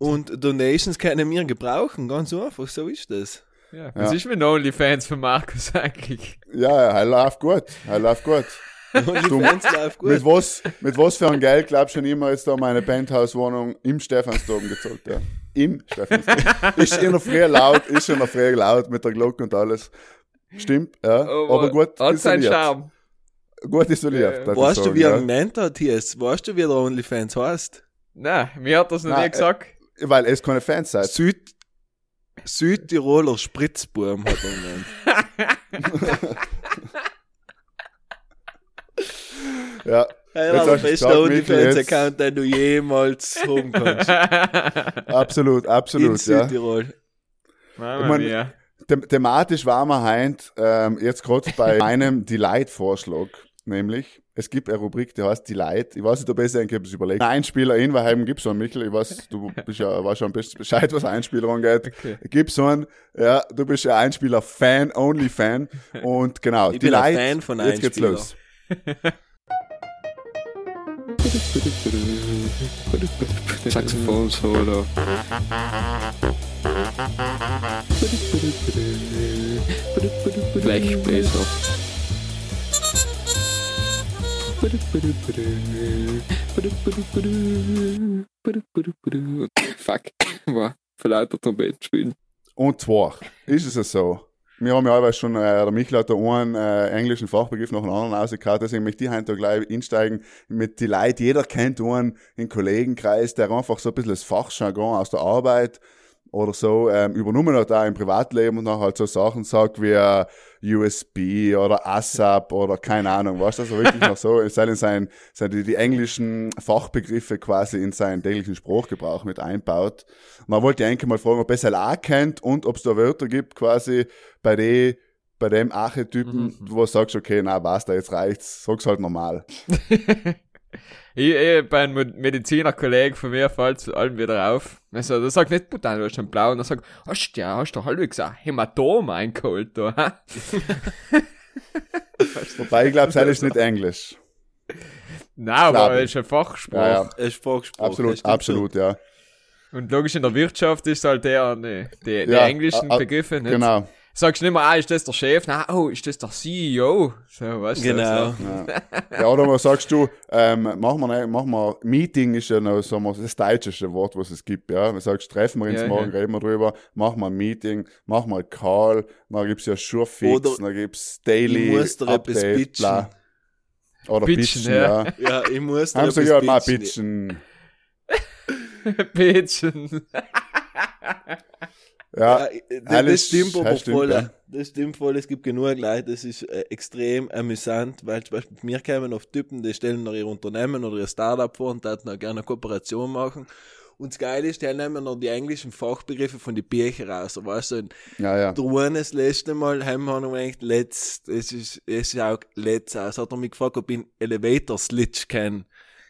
und Donations können wir gebrauchen, ganz einfach, so ist das. Ja. Was Ja. ist mit OnlyFans für Markus eigentlich? ja, er läuft gut, er läuft gut. OnlyFans läuft Mit gut. was, mit was für ein Geld glaubst du schon immer jetzt da meine Penthouse-Wohnung im Stephansdom gezahlt, ja. Im Stephansdom. ist in der Früh laut, ist in der Früh laut mit der Glocke und alles. Stimmt, ja. Aber, gut Hat seinen isoliert. Charme. Gut isoliert. Ja. Weißt du, wie er ja. ihn genannt hat, Hies? Weißt du, wie der OnlyFans heißt? Nein, mir hat das noch Nein, nie äh, gesagt. Weil es keine Fans seid. Süd, Südtiroler Spritzburm hat er genannt. Ja. Hey, Jetzt der beste OnlyFans-Account, den du jemals haben kannst. Absolut, In absolut, ja. Südtirol. Mama Ich mein- mia. Thematisch waren wir heint, ähm, jetzt gerade bei einem Delight-Vorschlag, nämlich, es gibt eine Rubrik, die heißt Delight. Ich weiß nicht, ob ich es es überlegt. Ein Einspieler in Weihheim gibt so einen, Michel. Ich weiß, du bist ja, weißt schon Bescheid, was Einspieler angeht. Okay. Gibt so einen, ja, du bist ja Einspieler-Fan, Only-Fan. Und genau, Ich ein Delight. Fan von Jetzt geht's Einspieler. los. Saxophon Solo. Blechbläser. Fuck. War der Trompete spielen. Und zwar ist es so. Wir haben ja allweil schon, äh, der Michael hat da einen äh, englischen Fachbegriff nach dem anderen rausgehauen, deswegen möchte ich heute gleich einsteigen mit die Leute. Jeder kennt einen im Kollegenkreis, der einfach so ein bisschen das Fachjargon aus der Arbeit oder so ähm, übernommen hat, auch im Privatleben und dann halt so Sachen sagt wie äh, USB oder ASAP oder keine Ahnung, was das also wirklich noch so, es sei denn sein, sein die, die englischen Fachbegriffe quasi in seinen täglichen Sprachgebrauch mit einbaut. Man wollte eigentlich mal fragen, ob er es halt auch kennt und ob es da Wörter gibt, quasi bei den bei dem Archetypen, wo du sagst, okay, na, was da jetzt reicht's, sag's halt normal. Ich, ich, bei einem Medizinerkollegen von mir fällt zu allem wieder auf. Also, der sagt nicht, Putain, du hast schon blau. Und er sagt, hast du, ja, hast du halbwegs ein Hämatom eingeholt, da? Wobei ich glaube, das ist nicht Englisch. Nein, aber es ist ein Fachspruch. Ja, ja. Es ist Fachspruch. Absolut, absolut, ja. Und logisch in der Wirtschaft ist halt der, ne, die, die Ja, englischen a- a- Begriffe, nicht? Genau. Sagst du nicht mehr, ah, ist das der Chef? Nein, oh, ist das der CEO? So, weißt So. du? Genau. So. Ja, oder was sagst du, ähm, machen wir, ne- machen wir, Meeting ist ja noch, wir, das deutscheste Wort, was es gibt, ja. Du sagst, treffen wir uns Ja, morgen, ja. reden wir drüber, machen wir ein Meeting, machen wir ein Call, dann gibt's ja Sure Fix, Oder dann gibt's Daily Update, pitchen. bla. Oder Pitchen, pitchen, ja. ja. Ja, ich muss dir Haben sie ja mal pitchen. pitchen. Ja, Ja, das, alles- stimmt aber das stimmt, voll. ja. Das stimmt voll. Es gibt genug Leute, das ist äh, extrem amüsant, weil zum Beispiel mir kämen oft Typen, die stellen noch ihr Unternehmen oder ihr Startup vor und würden auch gerne eine Kooperation machen. Und das Geile ist, die nehmen noch die englischen Fachbegriffe von den Büchern raus. Weißt du, ja, ja. das letzte Mal haben wir noch gedacht, let's, es ist, es ist auch let's aus. Hat er mich gefragt, ob ich einen Elevator Slitch kenne.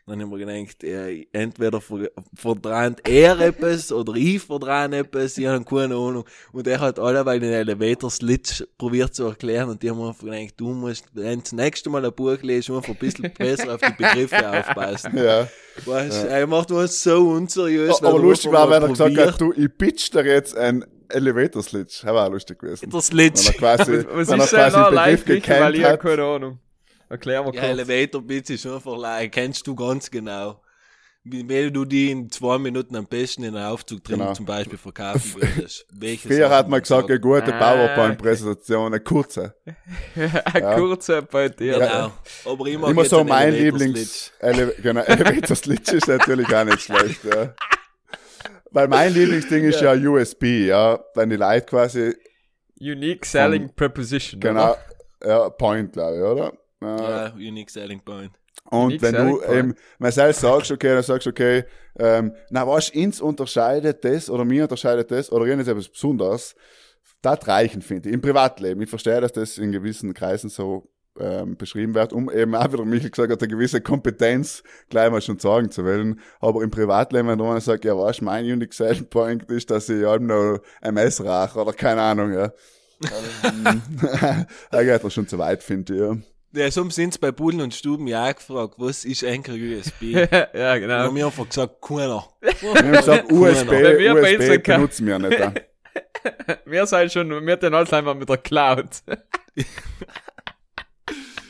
Dann haben wir gedacht, ja, entweder ver- verdreht er etwas oder ich verdrehe etwas, ich habe keine Ahnung. Und er hat alleweil den Elevator Slitch probiert zu erklären und die haben einfach gedacht, du musst, wenn du das nächste Mal ein Buch lesen, einfach ein bisschen besser auf die Begriffe aufpassen. ja. Weißt, er macht uns so unseriös. weil Aber er lustig war, wenn er gesagt hat, du, ich pitch dir jetzt ein Elevator Slitch. Das war auch lustig gewesen. Der Wenn Slitch. er quasi, Was wenn er ist denn quasi den live Begriff weil ich hab hat. keine Ahnung. Erklär mal Ja, kurz. Elevator Bits ist einfach like, kennst du ganz genau. Wie wenn du die in zwei Minuten am besten in einen Aufzug drin Genau. zum Beispiel verkaufen würdest. Früher hat man gesagt, eine gute Ah, PowerPoint-Präsentation, eine kurze. Ein kurzer bei dir. Genau. Aber Immer jetzt so mein Lieblings, Ele genau, Elevator Slitch ist natürlich auch nicht schlecht, ja. Weil mein Lieblingsding ist ja USB, ja. Wenn die Leute quasi, Unique Selling Preposition. genau, oder? ja, Point, glaube ich, oder? Ja. Unique selling point. Und Unique wenn du point. eben, wenn selbst sagst, okay, dann sagst du, okay, ähm, na, was, ins unterscheidet das, oder mir unterscheidet das, oder irgendwas etwas Besonderes, das reichen, finde ich, im Privatleben. Ich verstehe, dass das in gewissen Kreisen so ähm, beschrieben wird, um eben auch wieder Michael gesagt hat, eine gewisse Kompetenz gleich mal schon sagen zu wollen. Aber im Privatleben, wenn einer sagt, ja, was, mein Unique Selling Point ist, dass ich halt noch MS rauche, oder keine Ahnung, ja. da geht er schon zu weit, finde ich, ja. Ja, so sind bei Bullen und Stuben ja auch gefragt, was ist eigentlich USB? ja, genau. haben wir einfach gesagt, keiner. Wir haben gesagt, USB, mir bei USB Instagram. benutzen wir nicht. Wir sind schon, wir den Alzheimer mit der Cloud.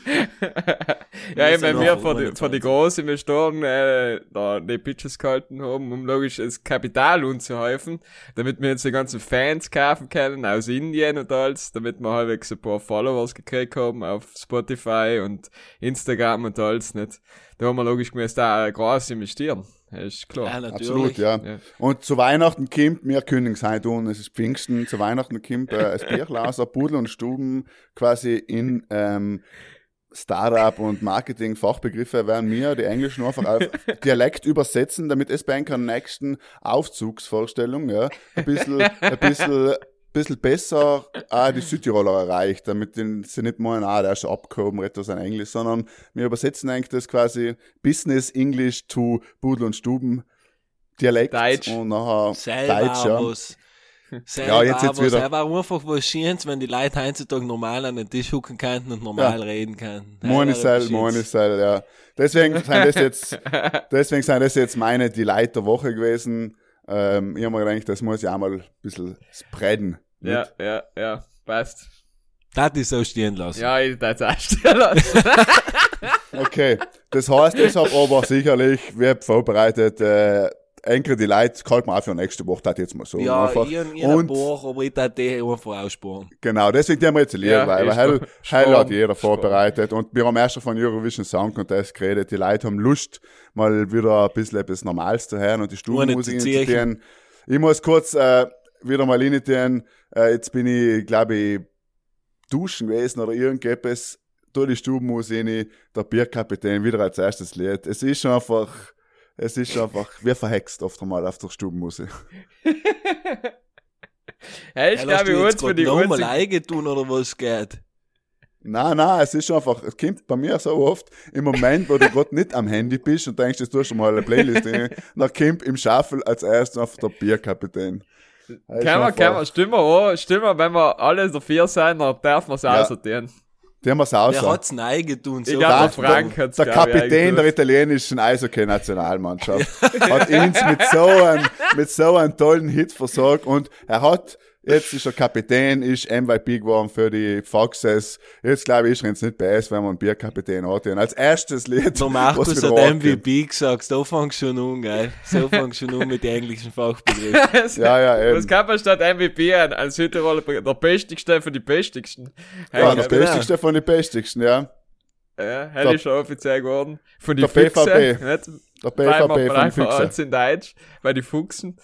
ja, sind wenn wir noch vor die, vor die 21. großen Investoren äh, da die Pitches gehalten haben, um logisch das Kapital unzuhäufen, damit wir jetzt die ganzen Fans kaufen können aus Indien und alles, damit wir halbwegs ein paar Followers gekriegt haben auf Spotify und Instagram und alles nicht. Da haben wir logisch gemäß da groß investieren. Das ist klar. Ja, natürlich. Absolut, ja. Ja. Und zu Weihnachten kommt, wir kündigen es heute an, es ist Pfingsten, zu Weihnachten kommt äh, das Bierglaser, Pudel und Stuben quasi in ähm, Startup und Marketing Fachbegriffe werden mir die Englischen einfach auf Dialekt übersetzen, damit es bei einer nächsten Aufzugsvorstellung ja, ein bisschen, ein bisschen, bisschen besser auch die Südtiroler erreicht, damit den, sie nicht meinen, ah, der ist abgehoben, redet sein Englisch, sondern wir übersetzen eigentlich das quasi Business English to Pudel und Stuben Dialekt Deutsch. und nachher Selber Deutsch, ja. Selber Ja, jetzt- jetzt wieder- Er war einfach was Schönes, wenn die Leute heutzutage normal an den Tisch hucken könnten und normal reden können. Moinisel, Moinisel, ja. Deswegen sind das jetzt, deswegen sind das jetzt meine Delight der Woche gewesen. Ähm, ich habe mir gedacht, das muss ich auch mal ein bisschen spreaden. Ja, ja, ja, passt. Das ist so stehen lassen. Ja, ich darf es auch stehen lassen. Okay. Das heißt, ich habe aber sicherlich, wir haben vorbereitet, äh, Enker die Leute, kalt man auch für nächste Woche, das jetzt mal so. Ja, einfach. ich ein und paar, aber ich darf die einfach aussparen. genau, deswegen haben wir jetzt Lied, Ja, weil, gut. heil hat jeder sparen. vorbereitet und wir haben erst schon von Eurovision Song Contest geredet, die Leute haben Lust, mal wieder ein bisschen etwas Normales zu hören und die Stubenmusik zu ziehen. Ich muss kurz äh, wieder mal rein äh, jetzt bin ich, glaube ich, duschen gewesen oder irgendetwas, da die Stubenmusik der Bierkapitän wieder als erstes Lied. Es ist einfach, es ist einfach, wie verhext oft einmal auf der Stubenmusik. Hey, ich Hey, glaube, ich jetzt hol's für die nochmal einzige- eigen tun oder was geht? Nein, nein, es ist einfach, es kommt bei mir so oft, im Moment, wo du gerade nicht am Handy bist und denkst, jetzt tust du mal eine Playlist rein, dann kommt im Shuffle als erstes auf der Bierkapitän. Man, einfach- kann man, stimmen wir auch, stimmen wir, wenn wir alle dafür sein, dann darf man es Ja. aussortieren. Die haben wir's Der außer. hat's eigen tun. So Ich der Frank hat's, der ich, Kapitän der italienischen Eishockey-Nationalmannschaft hat uns mit so einem, mit so einem tollen Hit versorgt und er hat, jetzt ist er Kapitän, ist MVP geworden für die Foxes. Jetzt glaube ich, ist er jetzt nicht besser, wenn man einen Bierkapitän hat. Und als erstes Lied, Der Markus hat. MVP gesagt, so fangst schon an, geil. So fangst schon an mit den englischen Fachbegriffen. Ja, ja, eben. Was kann man statt MVP an, als Südtiroler, bringen? der Bestigste von die Bestigsten. Hey, Ja, der glaub, Bestigste von den Bestigsten, ja. Ja, hell ist schon offiziell geworden. Von die Der Füchse. BVB. Nicht? Der BVB von bleiben Füchse. uns in Deutsch, bei die Fuchsen.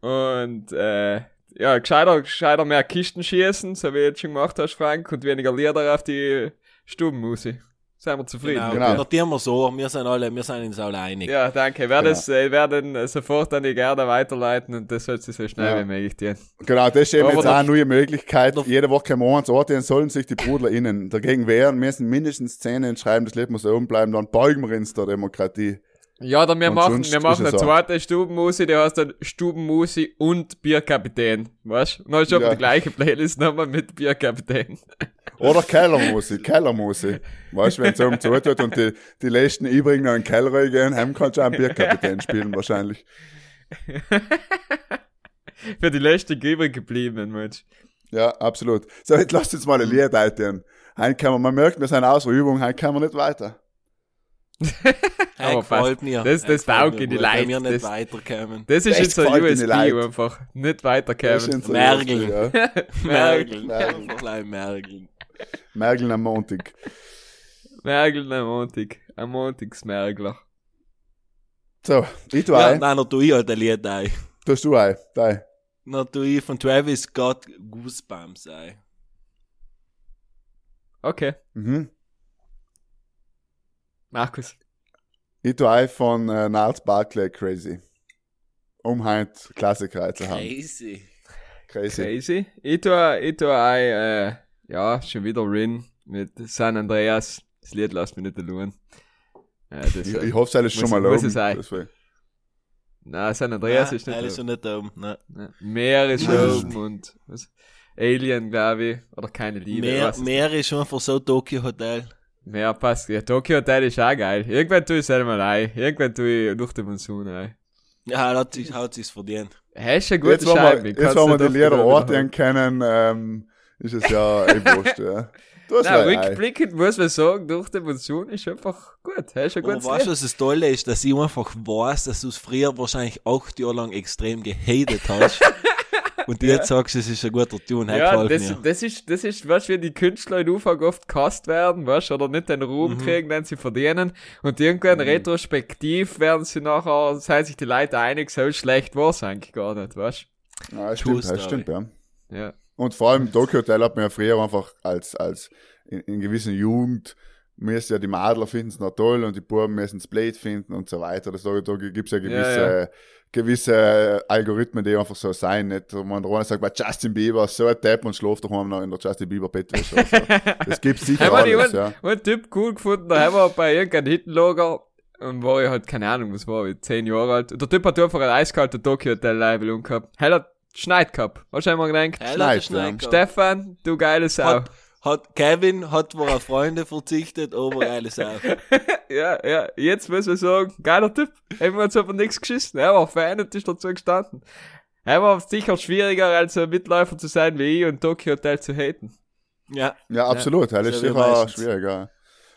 Und, äh, ja, gescheiter, gescheiter mehr Kisten schießen, so wie du jetzt schon gemacht hast, Frank, und weniger Lieder auf die Stubenmusik. Seien wir zufrieden. Genau, Genau. Notieren wir so, wir sind alle, wir sind uns alle einig. Ja, danke. Ich werde Genau. es, äh, ich werde ihn äh, sofort an die Gerda weiterleiten und das soll sie so schnell Ja. wie möglich tun. Genau, das ist eben Aber jetzt auch eine neue Möglichkeit. Jede Woche im Monat sollen sich die BrudlerInnen dagegen wehren, müssen mindestens Zähne entschreiben, das Leben muss oben bleiben, dann beugen wir uns der Demokratie. Ja, dann wir Und machen, wir machen eine zweite Stubenmusi, die heißt dann Stubenmusi und Bierkapitän. Weißt du? Dann ist aber Ja. die gleiche Playlist nochmal mit Bierkapitän. Oder Kellermusik, Kellermusik. Weißt du, wenn es oben zutut und die, die letzten übrigen noch in den Keller gehen, haben kannst du auch einen Bierkapitän spielen wahrscheinlich. Für die letzte übrig gebliebenen, Mensch. Ja, absolut. So, jetzt lasst uns mal ein Lied eintun. Kann man, man merkt, wir sind außer Übung, heute kann man nicht weiter. Aber gefällt mir. Das- das taugt in die Leute. Wenn wir nicht Das- weiterkommen. Das ist Das jetzt so ein leid. einfach. Nicht Das weiterkommen. ist unser Mergeln. Ja. Mergeln. Mergeln. Gleich Mergeln. Mergeln am Montag. Mergeln am Montag. Am Montagsmergler. So, ich tu Ja, ein. nein, dann tu ich halt ein Lied ein. Tust du ein. Dein. Dann tu ich von Travis Scott Goosebumps ein. Okay. Mhm. Markus. Ich tu ein von äh, Niles Barclay Crazy. Um halt Klassiker zu haben. Crazy. Crazy. Crazy. Ich tue, ich tue ein, äh, ja, schon wieder Rin mit San Andreas. Das Lied lässt mich nicht allein. Ja, das, Ich, äh, ich hoffe, es ist schon muss- mal muss oben. es sein. Nein, San Andreas Ja, ist nicht ist oben. schon nicht oben. Nein. Ja. Meer ist oben und was? Alien, glaube ich. Oder keine Liebe. Meer, Meer ist einfach so Tokyo Hotel. Meer passt. Ja, Tokyo Hotel ist auch geil. Irgendwann tue ich es einmal ein. Irgendwann tue ich durch den Monsun ein. Ja, hat sich, hat sich's verdient. Hast du eine gute Jetzt, wo Scheibe? wir, jetzt, wo wir die wieder Orte kennen, ähm, ist es ja eh wurscht, ja. Du hast Nein, ein Ei. rückblickend muss man sagen, durch die Monsun ist einfach gut. Hast du ein Aber gutes weißt du, was das Tolle ist? Dass ich einfach weiß, dass du es früher wahrscheinlich acht Jahre lang extrem gehatet hast. Und jetzt sagst du, es ist ein guter Tune. Hey, Ja, das, mir. das ist, das ist, weißt du, wie die Künstler in UFAG oft cast werden, weißt du, oder nicht den Ruhm Mhm. kriegen, den sie verdienen. Und irgendwann retrospektiv werden sie nachher, seien sich die Leute einig, so schlecht war es eigentlich gar nicht, weißt Ja, das True stimmt, das Story. stimmt, ja. du? Ja. Und vor allem Tokyo Hotel hat man ja früher einfach als, als in, in gewissen Jugend müssen ja die Madler finden es noch toll und die Buben müssen es blöd finden und so weiter. Das, da da gibt's ja gewisse, Ja, gewisse Algorithmen, die einfach so sein. Nicht, man der eine sagt, bei Justin Bieber, so ein Depp und schläft doch noch in der Justin Bieber Bettwäsche. Also, das gibt's sicher alles, einen, ja. einen Typ cool gefunden, da haben wir bei irgendeinem Hittenlager, und war ich halt, keine Ahnung, was war ich, zehn Jahre alt. Und der Typ hat einfach ein eiskalter Tokyo Hotel Label umgehabt. Er hat Schneid gehabt. Hast du einmal gedacht? Hey, Schneid, gehabt. Stefan, du geile Sau. Hat, hat Kevin hat zwar auf Freunde verzichtet, aber geile Sau. Ja, ja, jetzt muss man sagen, geiler Typ. Haben wir uns aber nichts geschissen. Er war Fan und ist dazu gestanden. Er war sicher schwieriger als ein Mitläufer zu sein wie ich und Tokyo Hotel zu haten. Ja. Ja, absolut. Das ist sicher meistens. schwierig, ja.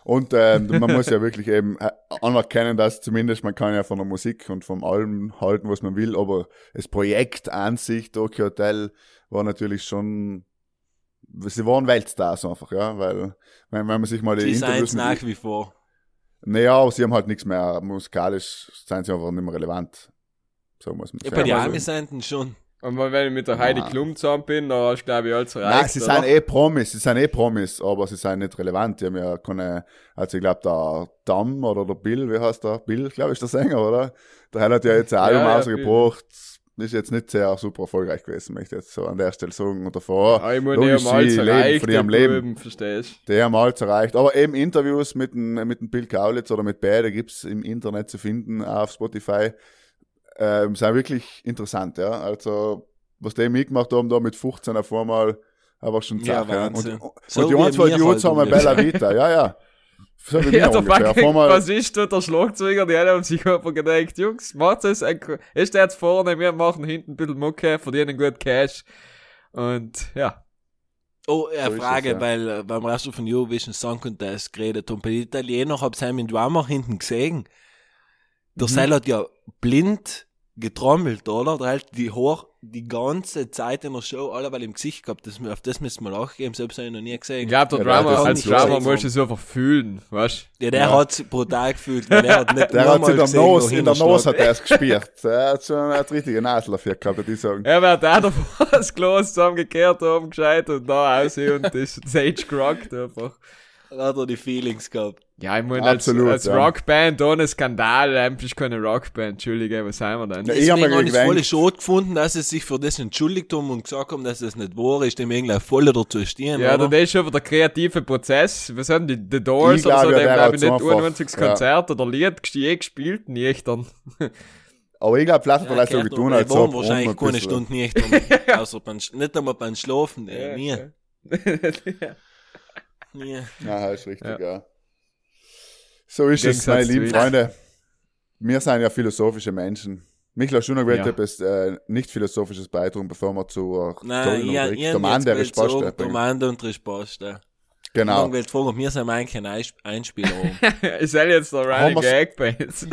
Und ähm, man muss ja wirklich eben anerkennen, dass zumindest man kann ja von der Musik und vom Allem halten, was man will, aber das Projekt an sich, Tokyo Hotel, war natürlich schon, sie waren Weltstars einfach, ja, weil, wenn, wenn man sich mal die sind Interviews mit, nach wie vor. naja, aber sie haben halt nichts mehr, musikalisch sind sie einfach nicht mehr relevant. So muss man Ja, sagen. bei den Also- sind schon. Und wenn ich mit der Heidi Nein. Klum zusammen bin, da hast du, glaube ich, alles erreicht. Nein, sie oder? sind eh Promis, sie sind eh Promis, aber sie sind nicht relevant. Die haben ja keine, also ich glaube, der Damm oder der Bill, wie heißt der? Bill, glaube ich, der Sänger, oder? Der hat ja jetzt ein Album ja, rausgebracht. Ist jetzt nicht sehr super erfolgreich gewesen, möchte ich jetzt so an der Stelle sagen. Und davor, Ah, ich muss logisch, nicht mal sie leben erreicht, von ihrem die Leben. Buben, verstehst Die haben alles erreicht. Aber eben Interviews mit dem, mit dem Bill Kaulitz oder mit beide gibt's im Internet zu finden, auch auf Spotify. Ähm, sind wirklich interessant, ja. Also, was die mitgemacht haben, da mit 15 auf einmal, einfach schon Ja, zack, ja. Und, und So die wie ein, zwei wir Dudes halt haben ungefähr. Bella Vita, ja, ja. So wie Ja, der fucking Bassist und der Schlagzeuger, die haben sich einfach gedacht, Jungs, macht es, ein, ist der jetzt vorne, wir machen hinten ein bisschen Mucke, verdienen gut Cash. Und, ja. Oh, So eine ist Frage, es, ja. weil äh, beim Rest von Eurovision Song Contest geredet und bei den Italienern hab ich mit Drummer hinten gesehen. Der Mhm. Seil hat ja blind getrommelt, oder? Der hat die hoch die ganze Zeit in der Show alle weil im Gesicht gehabt. Das, auf das müssen wir auch geben, selbst habe ich noch nie gesehen. Ich glaube, der Ja, der hat Drummer, das als gesehen. musst du es einfach fühlen, weißt Ja, der Ja. hat's brutal gefühlt, weil er hat nicht der hat sich in der wohin in der er Nose schlägt. hat er es gespürt. Er hat schon eine richtige Nase dafür gehabt, würde ich sagen. Er wird auch davor das Glas zusammengekehrt oben gescheit und da raus und das Sage gerockt einfach. Hat er die Feelings gehabt. Ja, ich meine, als, Absolut, als ja. Rockband ohne Skandal, eigentlich keine Rockband, Entschuldige, was haben wir denn? Ja, ich mir habe es voll schade gefunden, dass sie sich für das entschuldigt haben und gesagt haben, dass das nicht wahr ist, dem irgendwie voll dazu stehen. Ja, oder? das ist schon der kreative Prozess. Was haben die, The Doors Ich oder so, haben, glaube ich, so nicht einfach- 91 ja. Konzert oder Lied je gespielt, nicht dann. Aber ich glaube, vielleicht hat er das so getan, als waren ob wahrscheinlich ein keine Stunde nicht, außer beim, nicht einmal beim Schlafen, äh, nie. ja. nie. Ja, ist richtig, Ja. ja. So ist es, Gegensatz meine zu lieben. Freunde. Wir sind ja philosophische Menschen. Michael Schuner will Ja. etwas äh, nicht philosophisches beitragen, bevor wir zur Nein, ich, Rubrik ich, ich Domande Resposta. Domande und Resposta. Genau. Ich wollte fragen, ob wir sind eigentlich ein Eins- Einspieler. Ich soll jetzt Running wir's- Gag bei uns.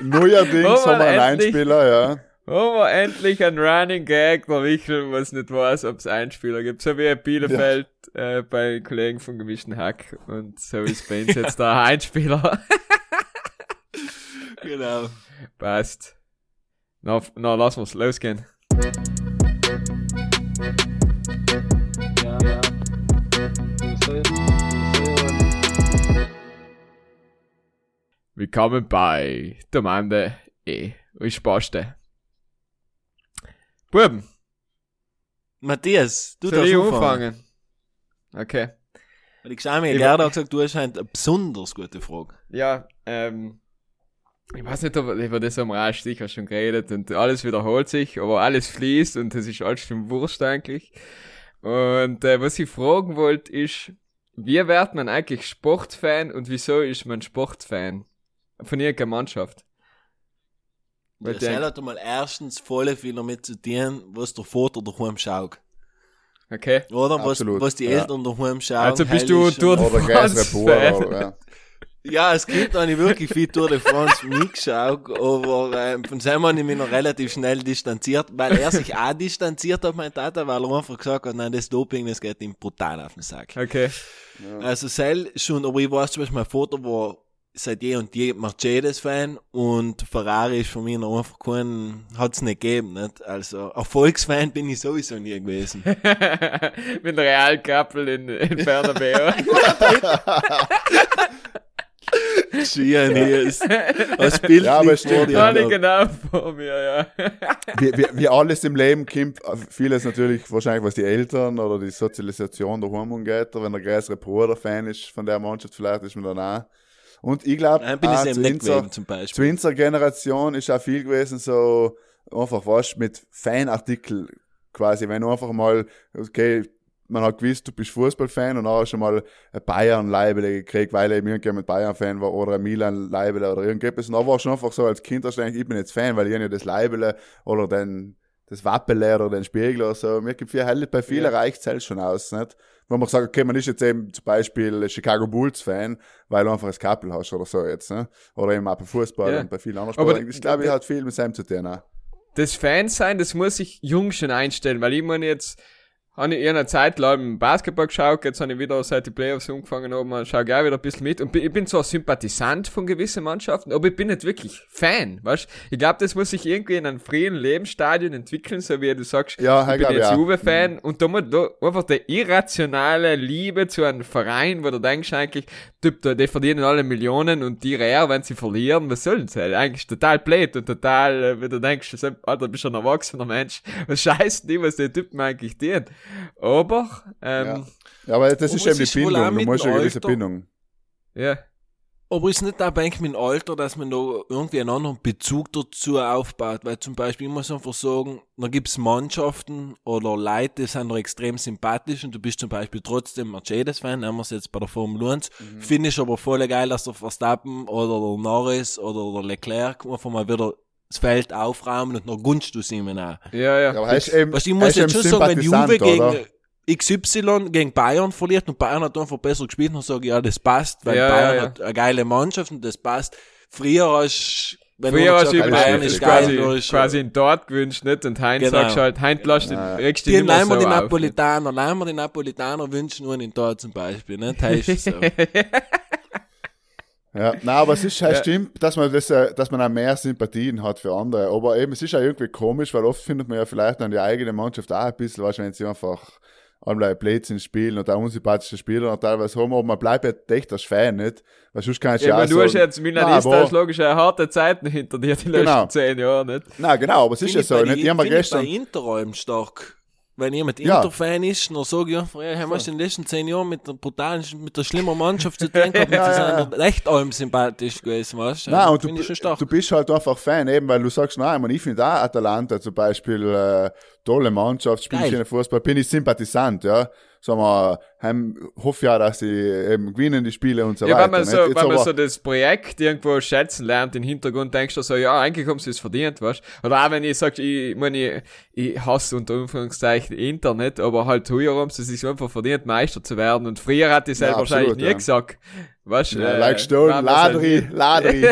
Neuerdings haben wir einen. Einspieler, ja. Oh, endlich ein Running Gag, der Michel, was nicht weiß, ob es Einspieler gibt. So wie in Bielefeld äh, bei Kollegen von gemischten Hack. Und so ist bei uns jetzt der Einspieler. genau. Passt. Na, na, lass uns losgehen. Ja, ja. Willkommen bei Domande E. Risposte. Buben, Matthias, du darfst ich anfangen. Okay. Weil ich sage mir, Ich- hat gesagt, du hast eine besonders gute Frage. Ja, ähm, ich weiß nicht, ob über das wir auch sicher schon geredet und alles wiederholt sich, aber alles fließt und das ist alles schon Wurst eigentlich. Und äh, was ich fragen wollte ist, wie wird man eigentlich Sportfan und wieso ist man Sportfan? Von irgendeiner Mannschaft. Weil Der Seil hat einmal erstens voll viel damit zu tun, was der Vater daheim schaut. Okay. Oder? Was, Absolut, was die ja. Eltern daheim schauen. Also bist du de Oder oder, ja. Ja, es gibt eigentlich wirklich viel Tour de France mitgeschaut, aber ähm, von seinem habe ich mich noch relativ schnell distanziert, weil er sich auch distanziert hat, mein Tata, weil er einfach gesagt hat, nein, das Doping, das geht ihm brutal auf den Sack. Okay. Also Seil schon, aber ich weiß zum Beispiel, mein Vater war seit je und je Mercedes-Fan und Ferrari ist für mich noch einfach kein, hat's nicht gegeben, nicht? Also Erfolgsfan bin ich sowieso nie gewesen. Mit Real Kappel in, in Bernabeu. Schier nie ist. Als Bild Ja, aber liegt stimmt, vor dir. Ja, nicht genau vor mir, ja. wie, wie, wie alles im Leben kommt, vieles natürlich wahrscheinlich, was die Eltern oder die Sozialisation daheim angeht. Wenn der größere Bruder Fan ist von der Mannschaft, vielleicht ist man dann auch. Und ich glaube, ich Beispiel. zu unserer Generation ist auch viel gewesen, so einfach was mit Fanartikel quasi, wenn du einfach mal, okay, man hat gewusst, du bist Fußballfan und auch schon mal ein Bayern-Leibele gekriegt, weil eben irgendjemand Bayern-Fan war oder ein Milan-Leibele oder irgendetwas. Und da war schon einfach so als Kind, du denkst, ich bin jetzt Fan, weil ich ja das Leibele oder den, das Wappele oder den Spiegel oder so. Mir gibt viel, bei vielen reicht es halt schon aus, nicht? Wenn man sagt, okay, man ist jetzt eben zum Beispiel Chicago Bulls Fan, weil du einfach ein Couple hast oder so jetzt, ne? Oder eben auch bei Fußball Ja. und bei vielen anderen Aber Sportarten. Ich glaube, ich hat viel mit seinem zu tun, auch. das Fan sein, das muss ich jung schon einstellen, weil ich meine jetzt, habe ich in einer Zeit lang Basketball geschaut, jetzt habe ich wieder seit die Playoffs angefangen haben, schaue ich auch wieder ein bisschen mit und ich bin zwar Sympathisant von gewissen Mannschaften, aber ich bin nicht wirklich Fan, weißt Ich glaube, das muss sich irgendwie in einem frühen Lebensstadion entwickeln, so wie du sagst, Ja, ich bin jetzt ja. Juve-Fan und da muss da einfach die irrationale Liebe zu einem Verein, wo du denkst eigentlich, Typ, die verdienen alle Millionen und die rare, wenn sie verlieren, was sollen sie? Eigentlich total blöd und total, äh, wie du denkst, Alter, du bist schon ein erwachsener Mensch, was scheißt die, was der Typen eigentlich tut. Aber, ähm, Ja, aber das ist eben es die Bindung. Du musst eine gewisse Bindung. ja. Aber ist nicht auch eigentlich mit dem Alter, dass man da irgendwie einen anderen Bezug dazu aufbaut? Weil zum Beispiel, ich muss einfach sagen, da gibt's Mannschaften oder Leute, die sind da extrem sympathisch und du bist zum Beispiel trotzdem Mercedes-Fan, nehmen wir es jetzt bei der Formel 1. Mhm. Finde ich aber voll geil, dass der Verstappen oder der Norris oder der Leclerc einfach mal wieder das Feld aufräumen und noch gunst du sie ihm auch. Ja, ja. Aber er eben, Weißt, ich muss jetzt schon sagen, wenn Juve gegen oder? XY gegen Bayern verliert und Bayern hat einfach besser gespielt, dann sage ich, ja, das passt, weil Ja, Bayern ja, ja. hat eine geile Mannschaft und das passt. Früher hast wenn Früher hast du Bayern ist geil, quasi, ist quasi in dort gewünscht, nicht? Und Heinz Genau. sagst halt, Heinz lässt den, regst nicht mehr nehmen so die. Napolitaner, nehmen wir die Napolitaner wünschen nur in dort zum Beispiel, ne? Das ist so. Ja, nein, aber es ist halt Ja. stimmt, dass man das, äh, dass man auch mehr Sympathien hat für andere. Aber eben, es ist auch irgendwie komisch, weil oft findet man ja vielleicht an die eigene Mannschaft auch ein bisschen, weißt, wenn sie einfach einmal Blödsinn spielen und auch unsympathische Spieler und teilweise haben, aber man bleibt ja echt als Fan, nicht? Weil sonst kann ich Ja, ja, aber auch du hast jetzt Milanista, Nein, hast logisch eine harte Zeiten hinter dir, die letzten Genau. zehn Jahre, nicht? Nein, genau, aber es ist ja so, nicht? die- Ich habe mir finde ich gestern, bei Inter allem stark. Wenn jemand Ja. Inter-Fan ist, dann sage ich ja, haben wir in den letzten zehn Jahren mit der brutalen, mit der schlimmen Mannschaft zu tun gehabt, Ja, die ja, sind echt allem sympathisch gewesen, weißt du? Nein, und du, du bist halt einfach Fan, eben, weil du sagst, nein, ich, meine, ich finde auch Atalanta zum Beispiel, äh, tolle Mannschaft, spielt schönen Fußball, bin ich Sympathisant, ja. Sagen wir, heim, hoffe ja, dass sie eben gewinnen die Spiele und so Ja, weiter. wenn man, so, Jetzt wenn man so das Projekt irgendwo schätzen lernt, im Hintergrund denkst du so, ja, eigentlich haben sie es verdient, weißt Oder auch wenn ich sag, ich, meine, ich, ich hasse unter Anführungszeichen Internet, aber halt früher haben sie sich einfach verdient, Meister zu werden. Und früher hat ich selber Ja, absolut, wahrscheinlich nie ja. gesagt. Weißt ja, äh, like halt Ladri, nie- Ladri.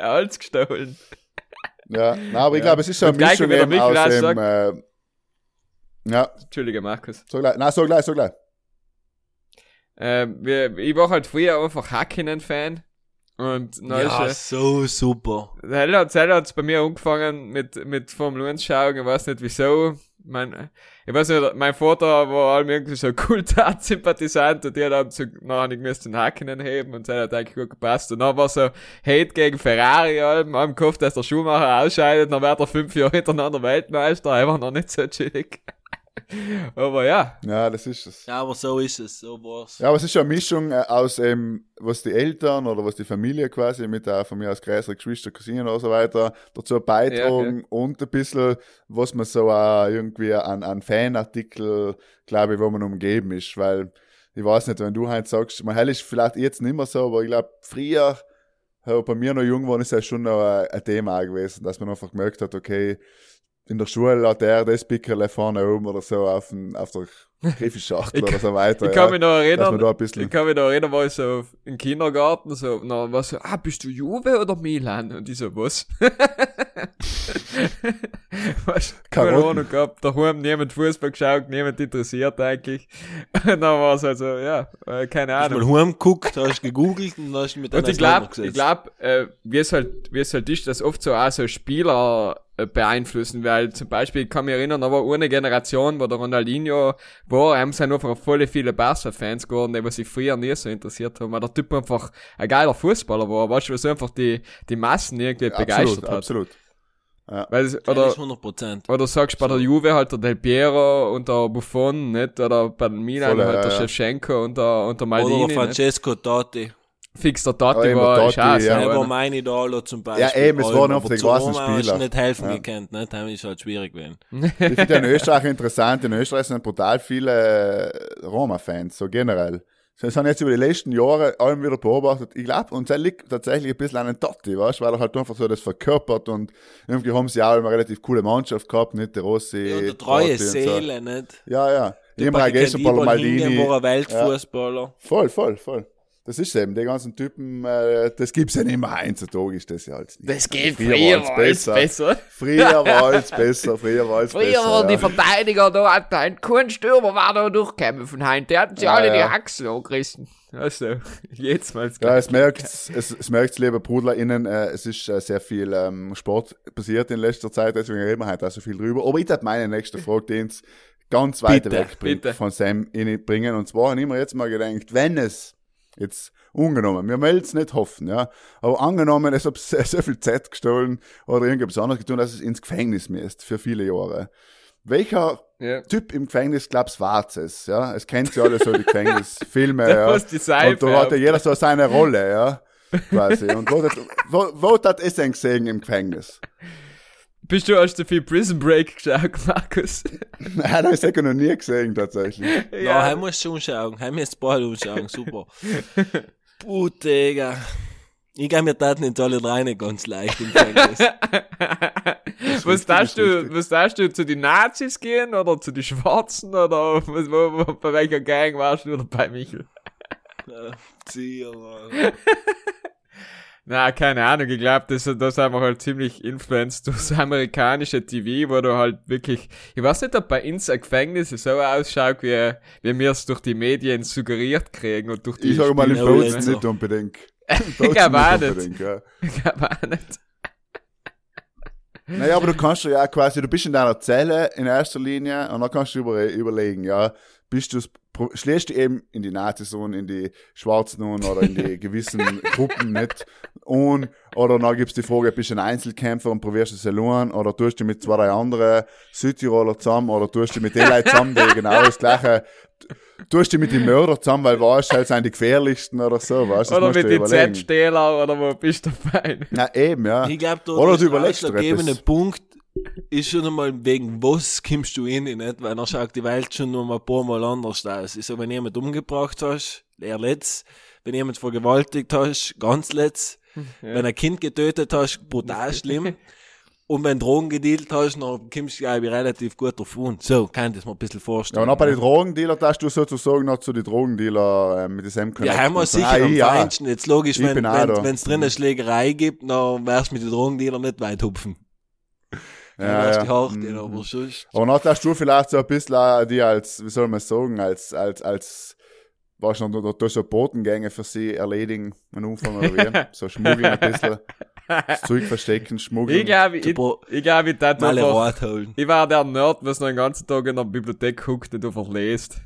Alles gestohlen. Ja, nein, aber ich glaube, es ist so gleich Mischung eben aus dem, äh, ja, Entschuldige, Markus. so gleich, nein, so gleich, so gleich. Ähm, wir, ich war halt früher einfach Hakkinen-Fan. Und dann ja, ist, so super. äh, Heller hat hat's bei mir angefangen mit, mit Formel 1 schauen, ich weiß nicht wieso. Mein, ich weiß nicht, mein Vater war allem irgendwie so Kultat-Sympathisant und der hat so, nachher nicht müsste den Hakkinen heben und der hat eigentlich gut gepasst. Und dann war so Hate gegen Ferrari allem, am Kopf, dass der Schuhmacher ausscheidet, dann wird er fünf Jahre hintereinander Weltmeister, einfach noch nicht so chillig. Aber ja, Ja, das ist es. Ja, aber so ist es, so war's. Ja, aber es ist schon eine Mischung äh, aus ähm, was die Eltern oder was die Familie quasi mit der von mir aus größere Geschwister, Cousinen oder so weiter dazu beitragen und ein bisschen, was man so auch irgendwie an, an Fanartikel, glaube ich, wo man umgeben ist, weil ich weiß nicht, wenn du halt sagst, man hell ist vielleicht jetzt nicht mehr so, aber ich glaube, früher, äh, bei mir noch jung war, ist ja schon noch ein Thema gewesen, dass man einfach gemerkt hat, okay, in der Schule hat er das Pickerle vorne oben oder so auf, den, auf der Griffelschachtel Ich- oder so weiter. ich kann ja. mich noch erinnern, da Ich kann mich noch erinnern, war ich so im Kindergarten, so, na, was so, ah, bist du Juve oder Milan? Und ich so, was? Karotten. Ahnung gehabt, daheim niemand Fußball geschaut, niemand interessiert eigentlich. Und dann war es halt so, ja, äh, keine Hast Ahnung. mal heimgeguckt, hast gegoogelt und hast mit Und ich glaube, ich glaub, äh, wie es halt, wie es halt ist, dass oft so auch so Spieler äh, beeinflussen, weil zum Beispiel, ich kann mich erinnern, da war eine Generation, wo der Ronaldinho war, haben sind einfach voll viele Barca-Fans geworden, die sich früher nie so interessiert haben, weil der Typ einfach ein geiler Fußballer war, weißt du, was einfach die, die Massen irgendwie begeistert absolut, hat. absolut. Weil es, oder oder, 100 Prozent. oder sagst du bei der Juve halt der Del Piero und der Buffon, nicht? Oder bei den Milan Voll, halt ja, der ja. Shevchenko und der, und der Maldini. Oder nicht? Francesco Totti. Fix der Ja, Totti eben, war Totti, scheiße. ja. Er aber- war mein Idol zum Beispiel. Ja, eben, es Allem, waren oft die großen Spieler. nicht helfen Ja. gekannt, ne? Das ist halt schwierig gewesen. Ich finde ja in Österreich interessant. In Österreich sind brutal viele äh, Roma-Fans, so generell. Das haben jetzt über die letzten Jahre allem wieder beobachtet. Ich glaube, und das liegt tatsächlich ein bisschen an den Totti, weißt weil er halt einfach so das verkörpert und irgendwie haben sie auch immer eine relativ coole Mannschaft gehabt, nicht der Rossi. Ja, der treue Totti und so. Seele, nicht? Ja, ja. Der Immer gestern Paulo Maldini. war ein Weltfußballer. Voll, voll, voll. Das ist eben, die ganzen Typen, äh, das gibt's ja nicht mehr heutzutage, ist das ja alles nicht. Das geht Früher früher, war alles besser. besser. Früher war alles besser, früher war alles Früher besser. waren die ja. Verteidiger da, ein kein Stürmer war da durchgekommen von Heint. Der hat sie Ja, alle die ja. Achsel angerissen. Also, jetzt mal. Ja, es merkt, es, es merkt, liebe BrudlerInnen, äh, es ist äh, sehr viel ähm, Sport passiert in letzter Zeit, deswegen reden wir heute auch so viel drüber. Aber ich hätte meine nächste Frage, die uns ganz weit Bitte, weg bitte. von Sam bringen. Und zwar habe ich mir jetzt mal gedacht, wenn es jetzt ungenommen, wir melden es nicht hoffen, ja, aber angenommen, es hat sehr, sehr viel Zeit gestohlen oder irgendwas anderes getan, dass es ins Gefängnis müsst für viele Jahre. Welcher Ja. Typ im Gefängnis glaubst war's es, ja? Es kennt ja alle so die Gefängnisfilme, ja. Und da hat ja jeder so seine Rolle, ja. Quasi. Und wo, wo, wo hat es denn gesehen im Gefängnis? Bist du hast du viel Prison Break geschaut, Markus? Nein, das habe ich noch nie gesehen, tatsächlich. Ja, heim musst du umschauen. Heim jetzt bald umschauen. Super. Puh, Digga. Ich geh mir das nicht alle drei nicht ganz leicht im was darfst du, was darfst du zu den Nazis gehen oder zu den Schwarzen oder was, wo, wo, bei welcher Gang warst du oder bei Michel? Ziel, Mann. Na, keine Ahnung, ich glaube, das, das haben wir halt ziemlich influenced durch amerikanische TV, wo du halt wirklich, ich weiß nicht, ob bei uns ein Gefängnis so ausschaut, wie, wie wir es durch die Medien suggeriert kriegen und durch die Ich sage mal, im Bozen Bozen nicht unbedingt. Ich glaub auch nicht. ja. Ich glaub auch nicht. Naja, aber du kannst ja quasi, du bist in deiner Zelle in erster Linie und dann kannst du über, überlegen, ja, bist du, schlägst du eben in die Nazis und in die Schwarzen und oder in die gewissen Gruppen nicht und, oder dann gibt's die Frage, bist du ein Einzelkämpfer und probierst es allein oder tust du mit zwei, drei anderen Südtiroler zusammen oder tust du mit den Leuten zusammen, die genau das gleiche, tust du mit den Mörder zusammen, weil weißt, halt sind die gefährlichsten oder so, weißt du, das Oder musst mit den. Z-Stähler oder wo bist du dabei? Na eben, ja. Ich glaube, da Oder ist du der überlegst etwas. Punkt ist schon einmal wegen was kommst du rein, nicht? Weil dann schaut die Welt schon noch mal ein paar Mal anders aus. Ich so, wenn jemand umgebracht hast, leer letzt. Wenn jemand vergewaltigt hast, ganz letzt. Wenn ein Kind getötet hast, brutal schlimm. Und wenn Drogen gedealt hast, dann kommst du, glaube ich, relativ gut davon. So, kann ich das mal ein bisschen Ja, vorstellen. und auch bei den Drogendealer darfst du sozusagen noch zu den Drogendealer äh, mit diesem Ja, haben wir sicher ah, am ja. feinsten. Jetzt logisch, Ich wenn wenn's drin eine Schlägerei gibt, dann wärst du mit den Drogendealer nicht weit hupfen. Ja, ja. du hart, Mhm. aber sonst. Aber dann darfst du vielleicht so ein bisschen auch die als, wie soll man sagen, als, als, als, was noch, da, da so Botengänge für sie erledigen, am Anfang oder wie? So schmuggeln ein bisschen, das Zeug verstecken, schmuggeln. Ich glaube, ich, ich glaube, ich holen. ich war der Nerd, was noch den ganzen Tag in der Bibliothek guckt und einfach liest.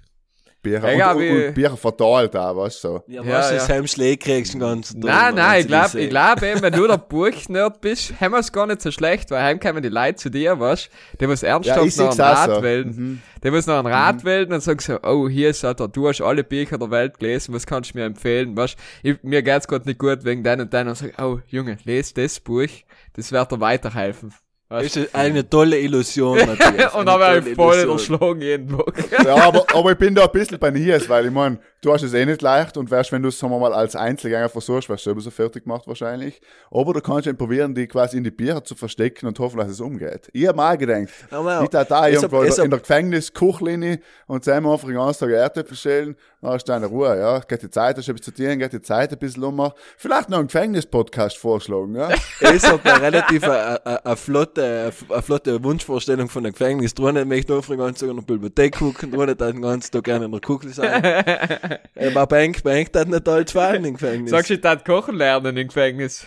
Bücher. Ich Und, und, und Bücher verteilt auch, weißt du, so. Ja, Ja, was du ja. Sam Schläge kriegst den ganzen Tag. Nein, nein, ich glaube, ich sehen. glaub eben, wenn du der Buchnerd bist, haben wir es gar nicht so schlecht, weil heim kommen die Leute zu dir, weißt die was Ja, ernsthaft ich noch einen auch so. Rat wählen. Mhm. Die muss noch einen Rat wählen und sagst so, oh, hier ist er, du hast alle Bücher der Welt gelesen, was kannst du mir empfehlen, weißt ich, mir geht's grad nicht gut wegen deinem und deinem und sag, oh, Junge, les das Buch, das wird dir weiterhelfen. Das ist eine tolle Illusion, Matthias. und tolle ich voll erschlagen jeden Tag. Ja, aber, aber ich bin da ein bisschen bei Nies, weil ich mein, du hast es eh nicht leicht und wärst, wenn du es, sagen wir mal, als Einzelgänger versuchst, wärst du selber so fertig gemacht wahrscheinlich. Aber du kannst eben probieren, die quasi in die Bücher zu verstecken und hoffen, dass es umgeht. Ich hab mir auch gedacht, Aber ich da da irgendwo hab- in der- der Gefängnis-Kuchlinie und zusammen einfach den ganzen Tag Erdäpfel schälen, dann hast du deine Ruhe, ja. Geht die Zeit, hast du etwas zu tun, geht die Zeit ein bisschen um. Vielleicht noch einen Gefängnis-Podcast vorschlagen, ja. Ich hab eine relativ eine, flotte, eine flotte Wunschvorstellung von einem Gefängnis. Drinnen möchte ich einfach den ganzen Tag in der Bibliothek gucken, drinnen dann den ganzen Tag gerne in der Kuchel sein. Aber Bank, Bank, das nicht alles fallen im Gefängnis. Sagst du, ich tat kochen lernen im Gefängnis?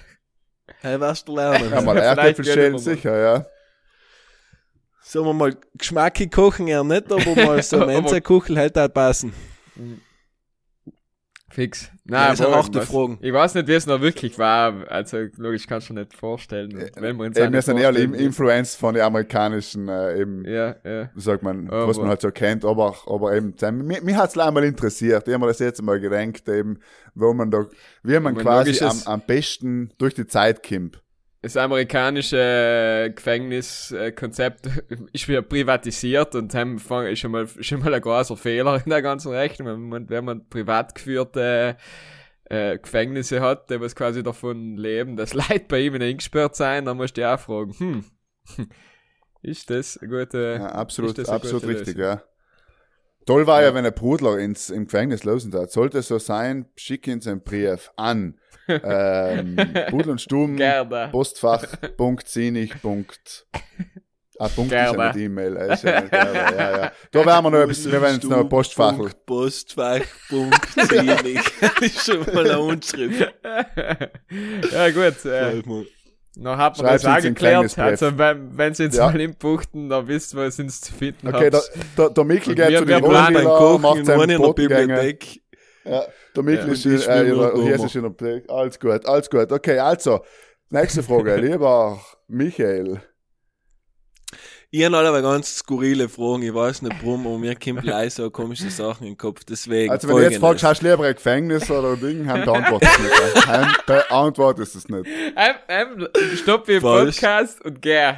Hey, was du lernen? Ja, mal Erdäpfel schälen, wir mal. sicher, ja. Sagen wir mal, geschmackig kochen ja nicht, aber mal so ein Mensa-Kuchel halt auch passen. Fix. Ja, Nein, sind aber auch die. Ich weiß nicht, wie es noch wirklich war. Also, logisch kannst du dir nicht vorstellen. Und wenn wir uns Eben, wir nicht sind eher vorstellen, im Influence von den amerikanischen, äh, eben, Ja, ja. sagt man, Aber- was man halt so kennt, aber, aber eben, mir, mir hat's einmal interessiert, ich habe mir das jetzt mal gedenkt, eben, wo man da, wie man man quasi am, am besten durch die Zeit kommt. Das amerikanische Gefängniskonzept ist wieder privatisiert und haben ist schon mal, schon mal ein großer Fehler in der ganzen Rechnung. Wenn man, wenn man privat geführte äh, Gefängnisse hat, die was quasi davon leben, dass Leute bei ihm eingesperrt sein, dann musst du dich auch fragen, hm, ist das eine gute... Ja, absolut, eine absolut gute richtig, ja. Toll war ja, wenn ein Brudler ins, im Gefängnis losen hat. Sollte es so sein, schick uns einen Brief an ähm, Pudel und Stuben, Gerne. Postfach, Punkt, Zinnig, Punkt. Ah, Punkt ist ja Gerber. nicht E-Mail. äh, ja Gerber, ja, ja. Da werden wir noch ein bisschen, wir werden jetzt noch ein Postfach. Punkt, Postfach, Punkt, Zielig. Das ist schon mal eine Unterschrift. ja gut, äh, noch hat man Schreib's das auch geklärt. Also wenn, wenn sie jetzt Ja. mal inbuchten, dann wisst ihr, wo sie uns zu finden Okay, der, habt. der, der Mikkel geht wir- zu den Kochen macht in seinen in der. Bibliothek. Ja, der Mikkel Ja, ist, ich äh, ist in der. Alles gut, alles gut. Okay, also, nächste Frage. Lieber Michael. Ich habe alle ganz skurrile Fragen. Ich weiß nicht warum, aber mir kommt gleich so komische Sachen in den Kopf. Deswegen. Also, wenn du jetzt fragst, hast du lieber ein Gefängnis oder ein Ding, dann beantwortest du es nicht. Dann beantwortest du es nicht. Ähm, ähm, stopp im Falsch. Podcast und geh.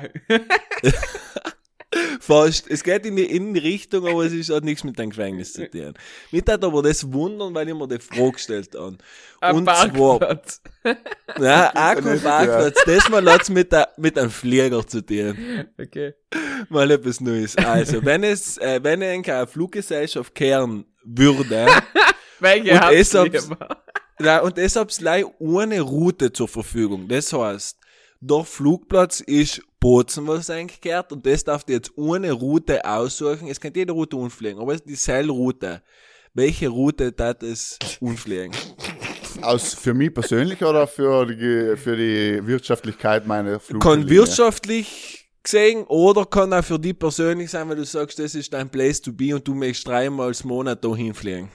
Fast. Es geht in die, in die Richtung, aber es ist, hat nichts mit dem Gefängnis zu tun. Mich hat aber das wundern, weil ich mir die Frage gestellt habe. Ein Und zwar, Parkplatz. ja, auch kein nicht, Parkplatz. Das mal hat's mit, der, mit einem Flieger zu tun. Okay. Mal etwas Neues. Also, wenn es, äh, wenn ich eine Fluggesellschaft kehren würde, Welche Und habt deshalb- ihr? Ja, und deshalb ist leider ohne Route zur Verfügung. Das heißt, der Flugplatz ist Bozen, was eigentlich gehört, und das darf ihr jetzt ohne Route aussuchen. Es kann jede Route unfliegen, aber es ist dieselbe Route. Welche Route darf es unfliegen? Aus, für mich persönlich oder für die, für die Wirtschaftlichkeit meiner Kann Fluglinie? wirtschaftlich gesehen oder kann auch für dich persönlich sein, weil du sagst, das ist dein Place to be und du möchtest dreimal im Monat da hinfliegen.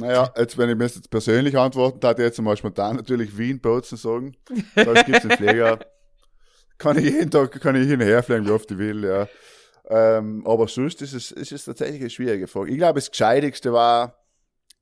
Naja, jetzt, wenn ich mir jetzt persönlich antworten ich jetzt mal spontan natürlich Wien Bozen sagen. Da gibt's einen Flieger. Kann ich jeden Tag, kann ich hin und her fliegen, wie oft ich will, ja. Ähm, aber sonst ist es, ist es tatsächlich eine schwierige Frage. Ich glaube, das Gescheitigste war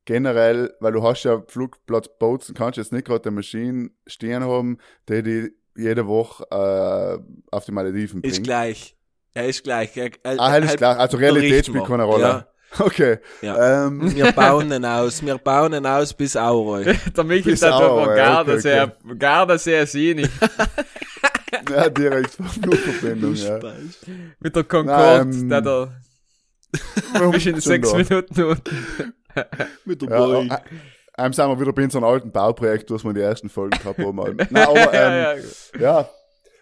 generell, weil du hast ja Flugplatz Bozen, kannst jetzt nicht gerade eine Maschine stehen haben, die die jede Woche äh, auf die Malediven bringt. Ist gleich. Er ist gleich. Er, er, Ah, alles klar. Also Realität spielt keine Rolle. Ja. Okay. Ja. Ähm, Wir bauen ihn aus. Wir bauen ihn aus bis Auroi. Der Michi sagt Auer, aber ja, Gardasee, okay, Gardasee Sini. ja, direkt Flugverbindung, ja. Mit der Concorde, Nein, der da bist in sechs. Minuten unten. Mit der Ja, Boy. äh, ähm, sind wir wieder bei so einem alten Bauprojekt, was wir in die ersten Folgen gehabt haben. Nein, aber, ja, ähm, ja. ja,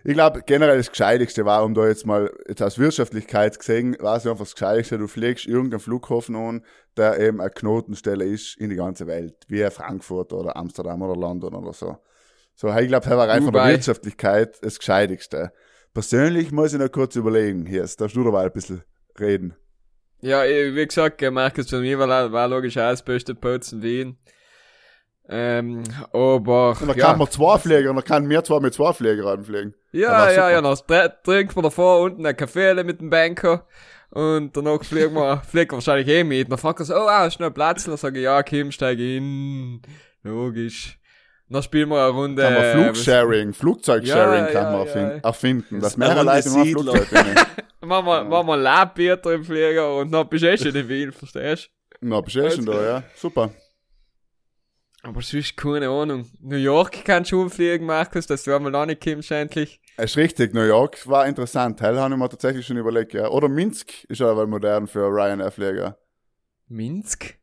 ich glaube, generell das Gescheitigste war, um da jetzt mal, jetzt aus Wirtschaftlichkeit gesehen, war es einfach das Gescheitigste, du fliegst irgendeinen Flughafen an, der eben eine Knotenstelle ist in die ganze Welt, wie Frankfurt oder Amsterdam oder London oder so. So, ich glaube, das war rein von der. Wirtschaftlichkeit das Gescheitigste. Persönlich muss ich noch kurz überlegen, hier, darfst du dabei ein bisschen reden. Ja, wie gesagt, Markus, für mich war, war logisch auch das beste Pozen Wien. Ähm, aber, Und dann ja, kann man zwei Flieger, und dann kann mehr zwei mit zwei Flieger anfliegen. ja, war ja, ja, dann trinken wir davor unten ein Kaffee mit dem Banker und danach fliegen wir, fliegen wir wahrscheinlich eh mit. Dann fragt er so, oh, ah, ist noch Platz? Und dann sage ich, ja, Kim, steig in. Logisch. Dann spielen wir eine Runde. Kann man äh, Flugsharing, Flugzeugsharing Ja, kann ja, man ja. erfinden, erfinden, dass mehrere Leute Siedler. Flugzeug sind. Machen wir, machen wir ein Labbier im Flieger und dann bist du eh schon in Wien, verstehst Na, bist du eh schon da, ja. Super. Aber sonst keine Ahnung. New York kannst du umfliegen, Markus, dass du einmal noch nicht kommst, endlich. Es ist richtig, New York war interessant. Hell habe ich mir tatsächlich schon überlegt, ja. Oder Minsk ist aber modern für Ryanair-Flieger. Minsk?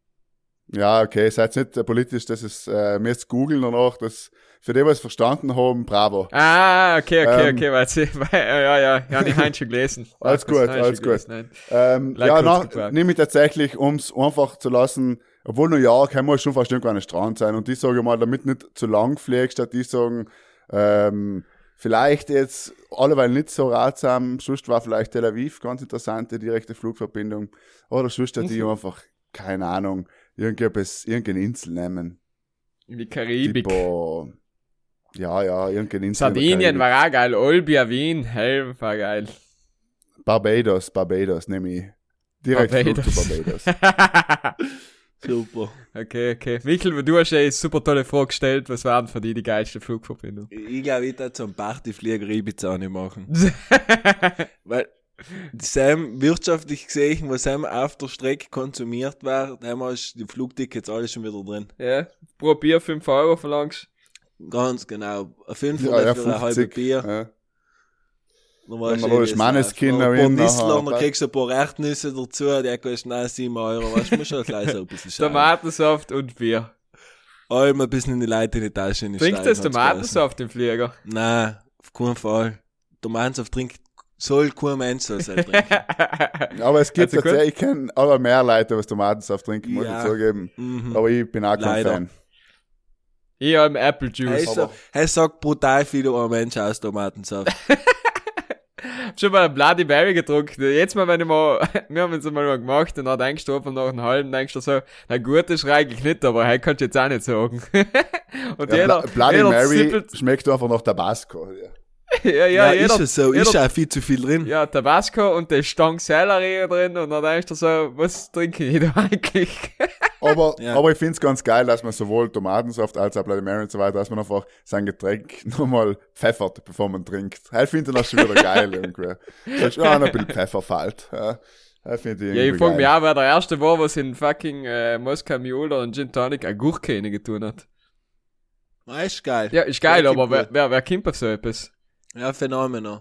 Ja, okay, seid nicht äh, politisch, das ist, äh, mir jetzt googeln danach, das, für die, was verstanden haben, bravo. Ah, okay, okay, Ähm. okay, warte. Ja, ja, ja, ja, ich habe schon gelesen. Alles gut, alles gut. Ähm, Like ja, na, nehme ich tatsächlich, um es einfach zu lassen, obwohl New York kann man schon fast irgendwann ein Strand sein und die sagen mal, damit nicht zu lang fliegst, statt die sagen, ähm, vielleicht jetzt alleweil nicht so ratsam, sonst war vielleicht Tel Aviv ganz interessante direkte Flugverbindung oder sonst hat die Mhm. einfach, keine Ahnung, irgendetwas, irgendeine Insel nehmen. In die Karibik. Tipo, ja, ja, irgendeine Insel. Sardinien war auch geil. Olbia, Wien, hell, war geil. Barbados, Barbados, nehme ich. Direkt Flug zu Barbados. Super. Okay, okay. Michel, du hast ja eine super tolle Frage gestellt. Was waren für dich die geilste Flugverbindung? Ich glaube, ich würde zum Partyflieger Ibiza nicht machen. Weil Sam, wirtschaftlich gesehen, was Sam auf der Strecke konsumiert war, da hast die Flugtickets alle schon wieder drin. ja, pro Bier 5 Euro verlangst. Ganz genau. Ein Fünfer Ja, ja, für ein halbes 50. Bier. Ja. Dann weißt man du, es Manneskin noch Ein paar nachher- dann kriegst du ein paar Erdnüsse dazu, die kosten auch 7 Euro. Weißt du, musst schon gleich so ein bisschen schauen. Tomatensaft und Bier. Allem ein bisschen in die Leute in die Tasche in die Trinkt Steine das Tomatensaft im Flieger? Nein, auf keinen Fall. Tomatensaft trinkt, soll kein Mensch so sein. Aber es gibt Also tatsächlich, ich kenne aber mehr Leute, was Tomatensaft trinken, muss Ja. ich zugeben. Mhm. Aber ich bin auch kein Leider. Fan. Ich habe Apple Hey, Juice. so, hey, sagt brutal viel über einen Mensch aus Tomatensaft. Schon mal ein Bloody Mary getrunken. Jetzt mal, wenn ich mal, wir haben es mal gemacht und dann denkst du einfach nach einem halben, denkst du so, na gut, ist eigentlich nicht, aber hey, kannst du jetzt auch nicht sagen. und Ja, jeder, Bloody jeder Mary zippelt, schmeckt einfach nach Tabasco. Ja. ja, ja, Ja, jeder, ist es so, jeder, ist auch viel zu viel drin. ja, Tabasco und der Stang Sellerie drin und dann denkst du so, was trinke ich da eigentlich? Aber, Ja. aber ich find's ganz geil, dass man sowohl Tomatensaft als auch Bloody Mary und so weiter, dass man einfach sein Getränk nochmal pfeffert, bevor man trinkt. Ich finde das schon wieder geil irgendwie. Sagst, ja, noch ein bisschen Pfeffer fällt. Ja, ich finde Ja, ich frage mich auch, wer der erste war, was in fucking äh, Moskau Mule oder in Gin Tonic eine Gurke getan hat. Ja, ist geil. Ja, ist geil, aber wer, wer, wer kommt auf so etwas? Ja, Phänomen.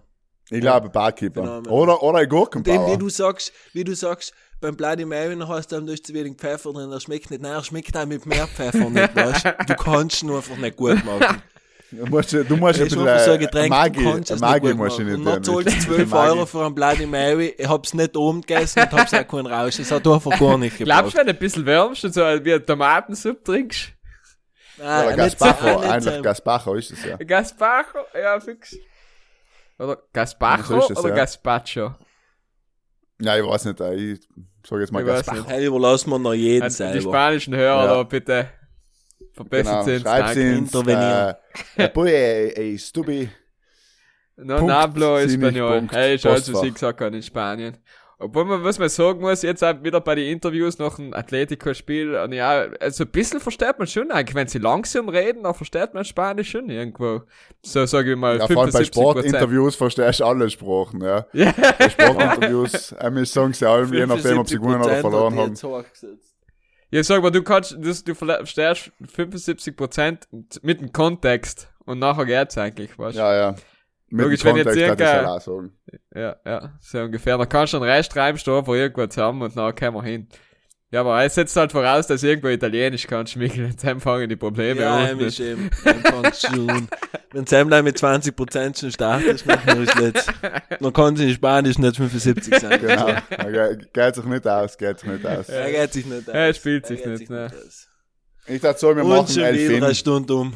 Ich glaube, Barkeeper. Phänomen. Oder, oder ein Dem, wie Gurkenbauer. du sagst, wie du sagst, beim Bloody Mary hast du dann durch zu wenig Pfeffer drin, das schmeckt nicht. Nein, er schmeckt auch mit mehr Pfeffer nicht, weißt du? Du kannst ihn einfach nicht gut machen. Du musst, du musst ein Das bisschen so ein Getränk, Magie, du Magie musst du machen. nicht Und dann zahlst du 12 Euro für einen Bloody Mary, ich hab's nicht oben gegessen und hab's auch keinen Rausch. Es hat einfach gar nicht Glaubst gebraucht. du, wenn du ein bisschen wärmst und so wie eine Tomatensuppe trinkst? Nein, Oder Gaspacho, eigentlich Gaspacho ist es ja. Gaspacho? Ja, fix. Oder Gaspacho So ist es, oder ja. Gaspacho? Ja, ich weiß nicht, äh, ich sag jetzt mal Ich weiß Gaspacho. Hey, überlassen wir noch jeden Also, die selber. spanischen Hörer Ja. da bitte verbessert Genau, sind. schreib's ins, Intervenieren. äh, Boy, ey, ey, Stubi. No Punkt, Espanol. Punkt, Hey, alles, was ich gesagt habe in Spanien. Obwohl man, was man sagen muss, jetzt auch wieder bei den Interviews nach dem Atletico-Spiel, und ja, also ein bisschen versteht man schon eigentlich, wenn sie langsam reden, dann versteht man Spanisch schon irgendwo. So sage ich mal, Ja, vor allem bei 75 Prozent. Sportinterviews verstehst du alle Sprachen, ja. Ja. Bei Sportinterviews, ähm, sagen sie allem, je nachdem, ob sie gewonnen oder 75% verloren haben. Ja, sag mal, du kannst, du, du verstehst 75% mit dem Kontext und nachher geht's eigentlich, weißt du? Ja, ja. Mit Logisch, dem wenn jetzt kann circa-. Ja, ja, so ungefähr. Dann kannst du einen Rest reinstehen für irgendwo zusammen und dann kommen wir hin. Ja, aber es setzt halt voraus, dass irgendwo Italienisch kannst, Michael. Jetzt fangen die Probleme Ja, an. heim ist eben schon. Wenn Sam dann mit 20% schon startet, dann ist nicht. Dann kann sie in Spanisch nicht 75 sein. Genau. Ja, ge- geht sich nicht aus, geht sich nicht aus. Er geht sich nicht aus. Er spielt sich geht nicht, ne. aus. Ich dachte so, wir Und machen schon wieder eine. Stunde um.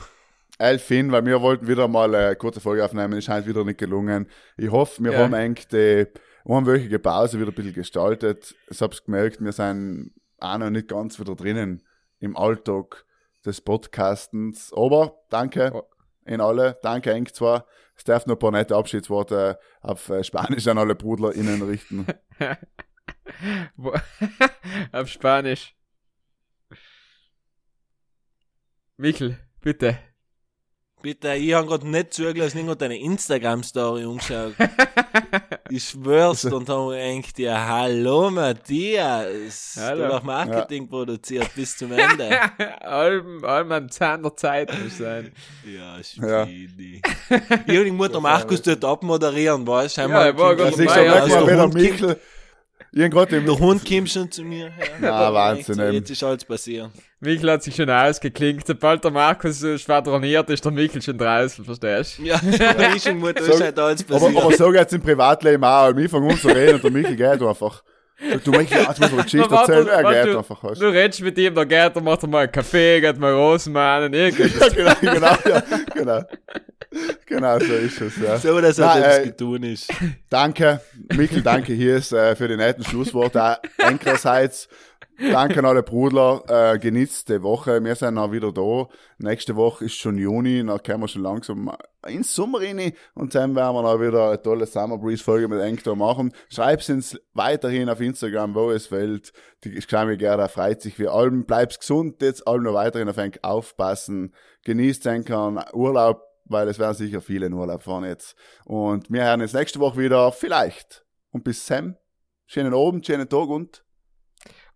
Elfin, weil wir wollten wieder mal eine kurze Folge aufnehmen, ist halt wieder nicht gelungen. Ich hoffe, wir Ja. haben eigentlich die einwöchige Pause wieder ein bisschen gestaltet. Ich hab's gemerkt, wir sind auch noch nicht ganz wieder drinnen im Alltag des Podcastens. Aber danke Oh. in alle, danke eng zwar. Es darf noch ein paar nette Abschiedsworte auf äh, Spanisch an alle BrudlerInnen richten. Auf Spanisch. Michael, bitte. Bitte, ich habe gerade nicht zugelassen, ich habe deine Instagram-Story umgeschaut. ich schwör's, und haben wir gedacht, ja, hallo Matthias. Hallo. Du hast Marketing produziert bis zum Ende. allem, allem am Zahn der Zeit muss sein. ja, Ja. Schwede. Ich und ich muss den Markus dort abmoderieren, weißt du? Ja, er war gerade ja. der wieder Hund kommt-. Ich Der Hund schon zu mir her. Na, Wahnsinn. Jetzt ist alles passiert. Michael hat sich schon ausgeklinkt. Sobald der Markus so schwadroniert, ist der Michael schon draußen, verstehst du? Ja, aber ich und Mutter So- ist halt alles Aber, passiert. aber so geht's im Privatleben auch. Wir fangen an zu reden und der Michel geht einfach. Du Michel, jetzt muss man eine Geschichte erzählen. Er geht du- einfach. Weißt. Du redest mit ihm, der geht, der macht er mal einen Kaffee, geht mal Rosenmann, irgendwas. Ja, genau, genau, ja, genau. Genau, so ist es, ja. so, dass halt etwas äh, getun ist. Danke, Michel, danke hier ist, äh, für die netten Schlussworte. Auch Enkerseits, Danke an alle Brudler. Äh, genießt die Woche. Wir sind auch wieder da. Nächste Woche ist schon Juni. Dann können wir schon langsam ins Sommer rein. Und dann werden wir noch wieder eine tolle Summer Breeze Folge mit Enktor machen. Schreibt uns weiterhin auf Instagram, wo es fällt. Die Schleimige Gerda freut sich wie allem. Bleibt gesund. Jetzt allem noch weiterhin auf Enk aufpassen. Genießt Enkern Urlaub, weil es werden sicher viele in Urlaub fahren jetzt. Und wir hören uns nächste Woche wieder. Vielleicht. Und bis Sam. Schönen Abend, schönen Tag und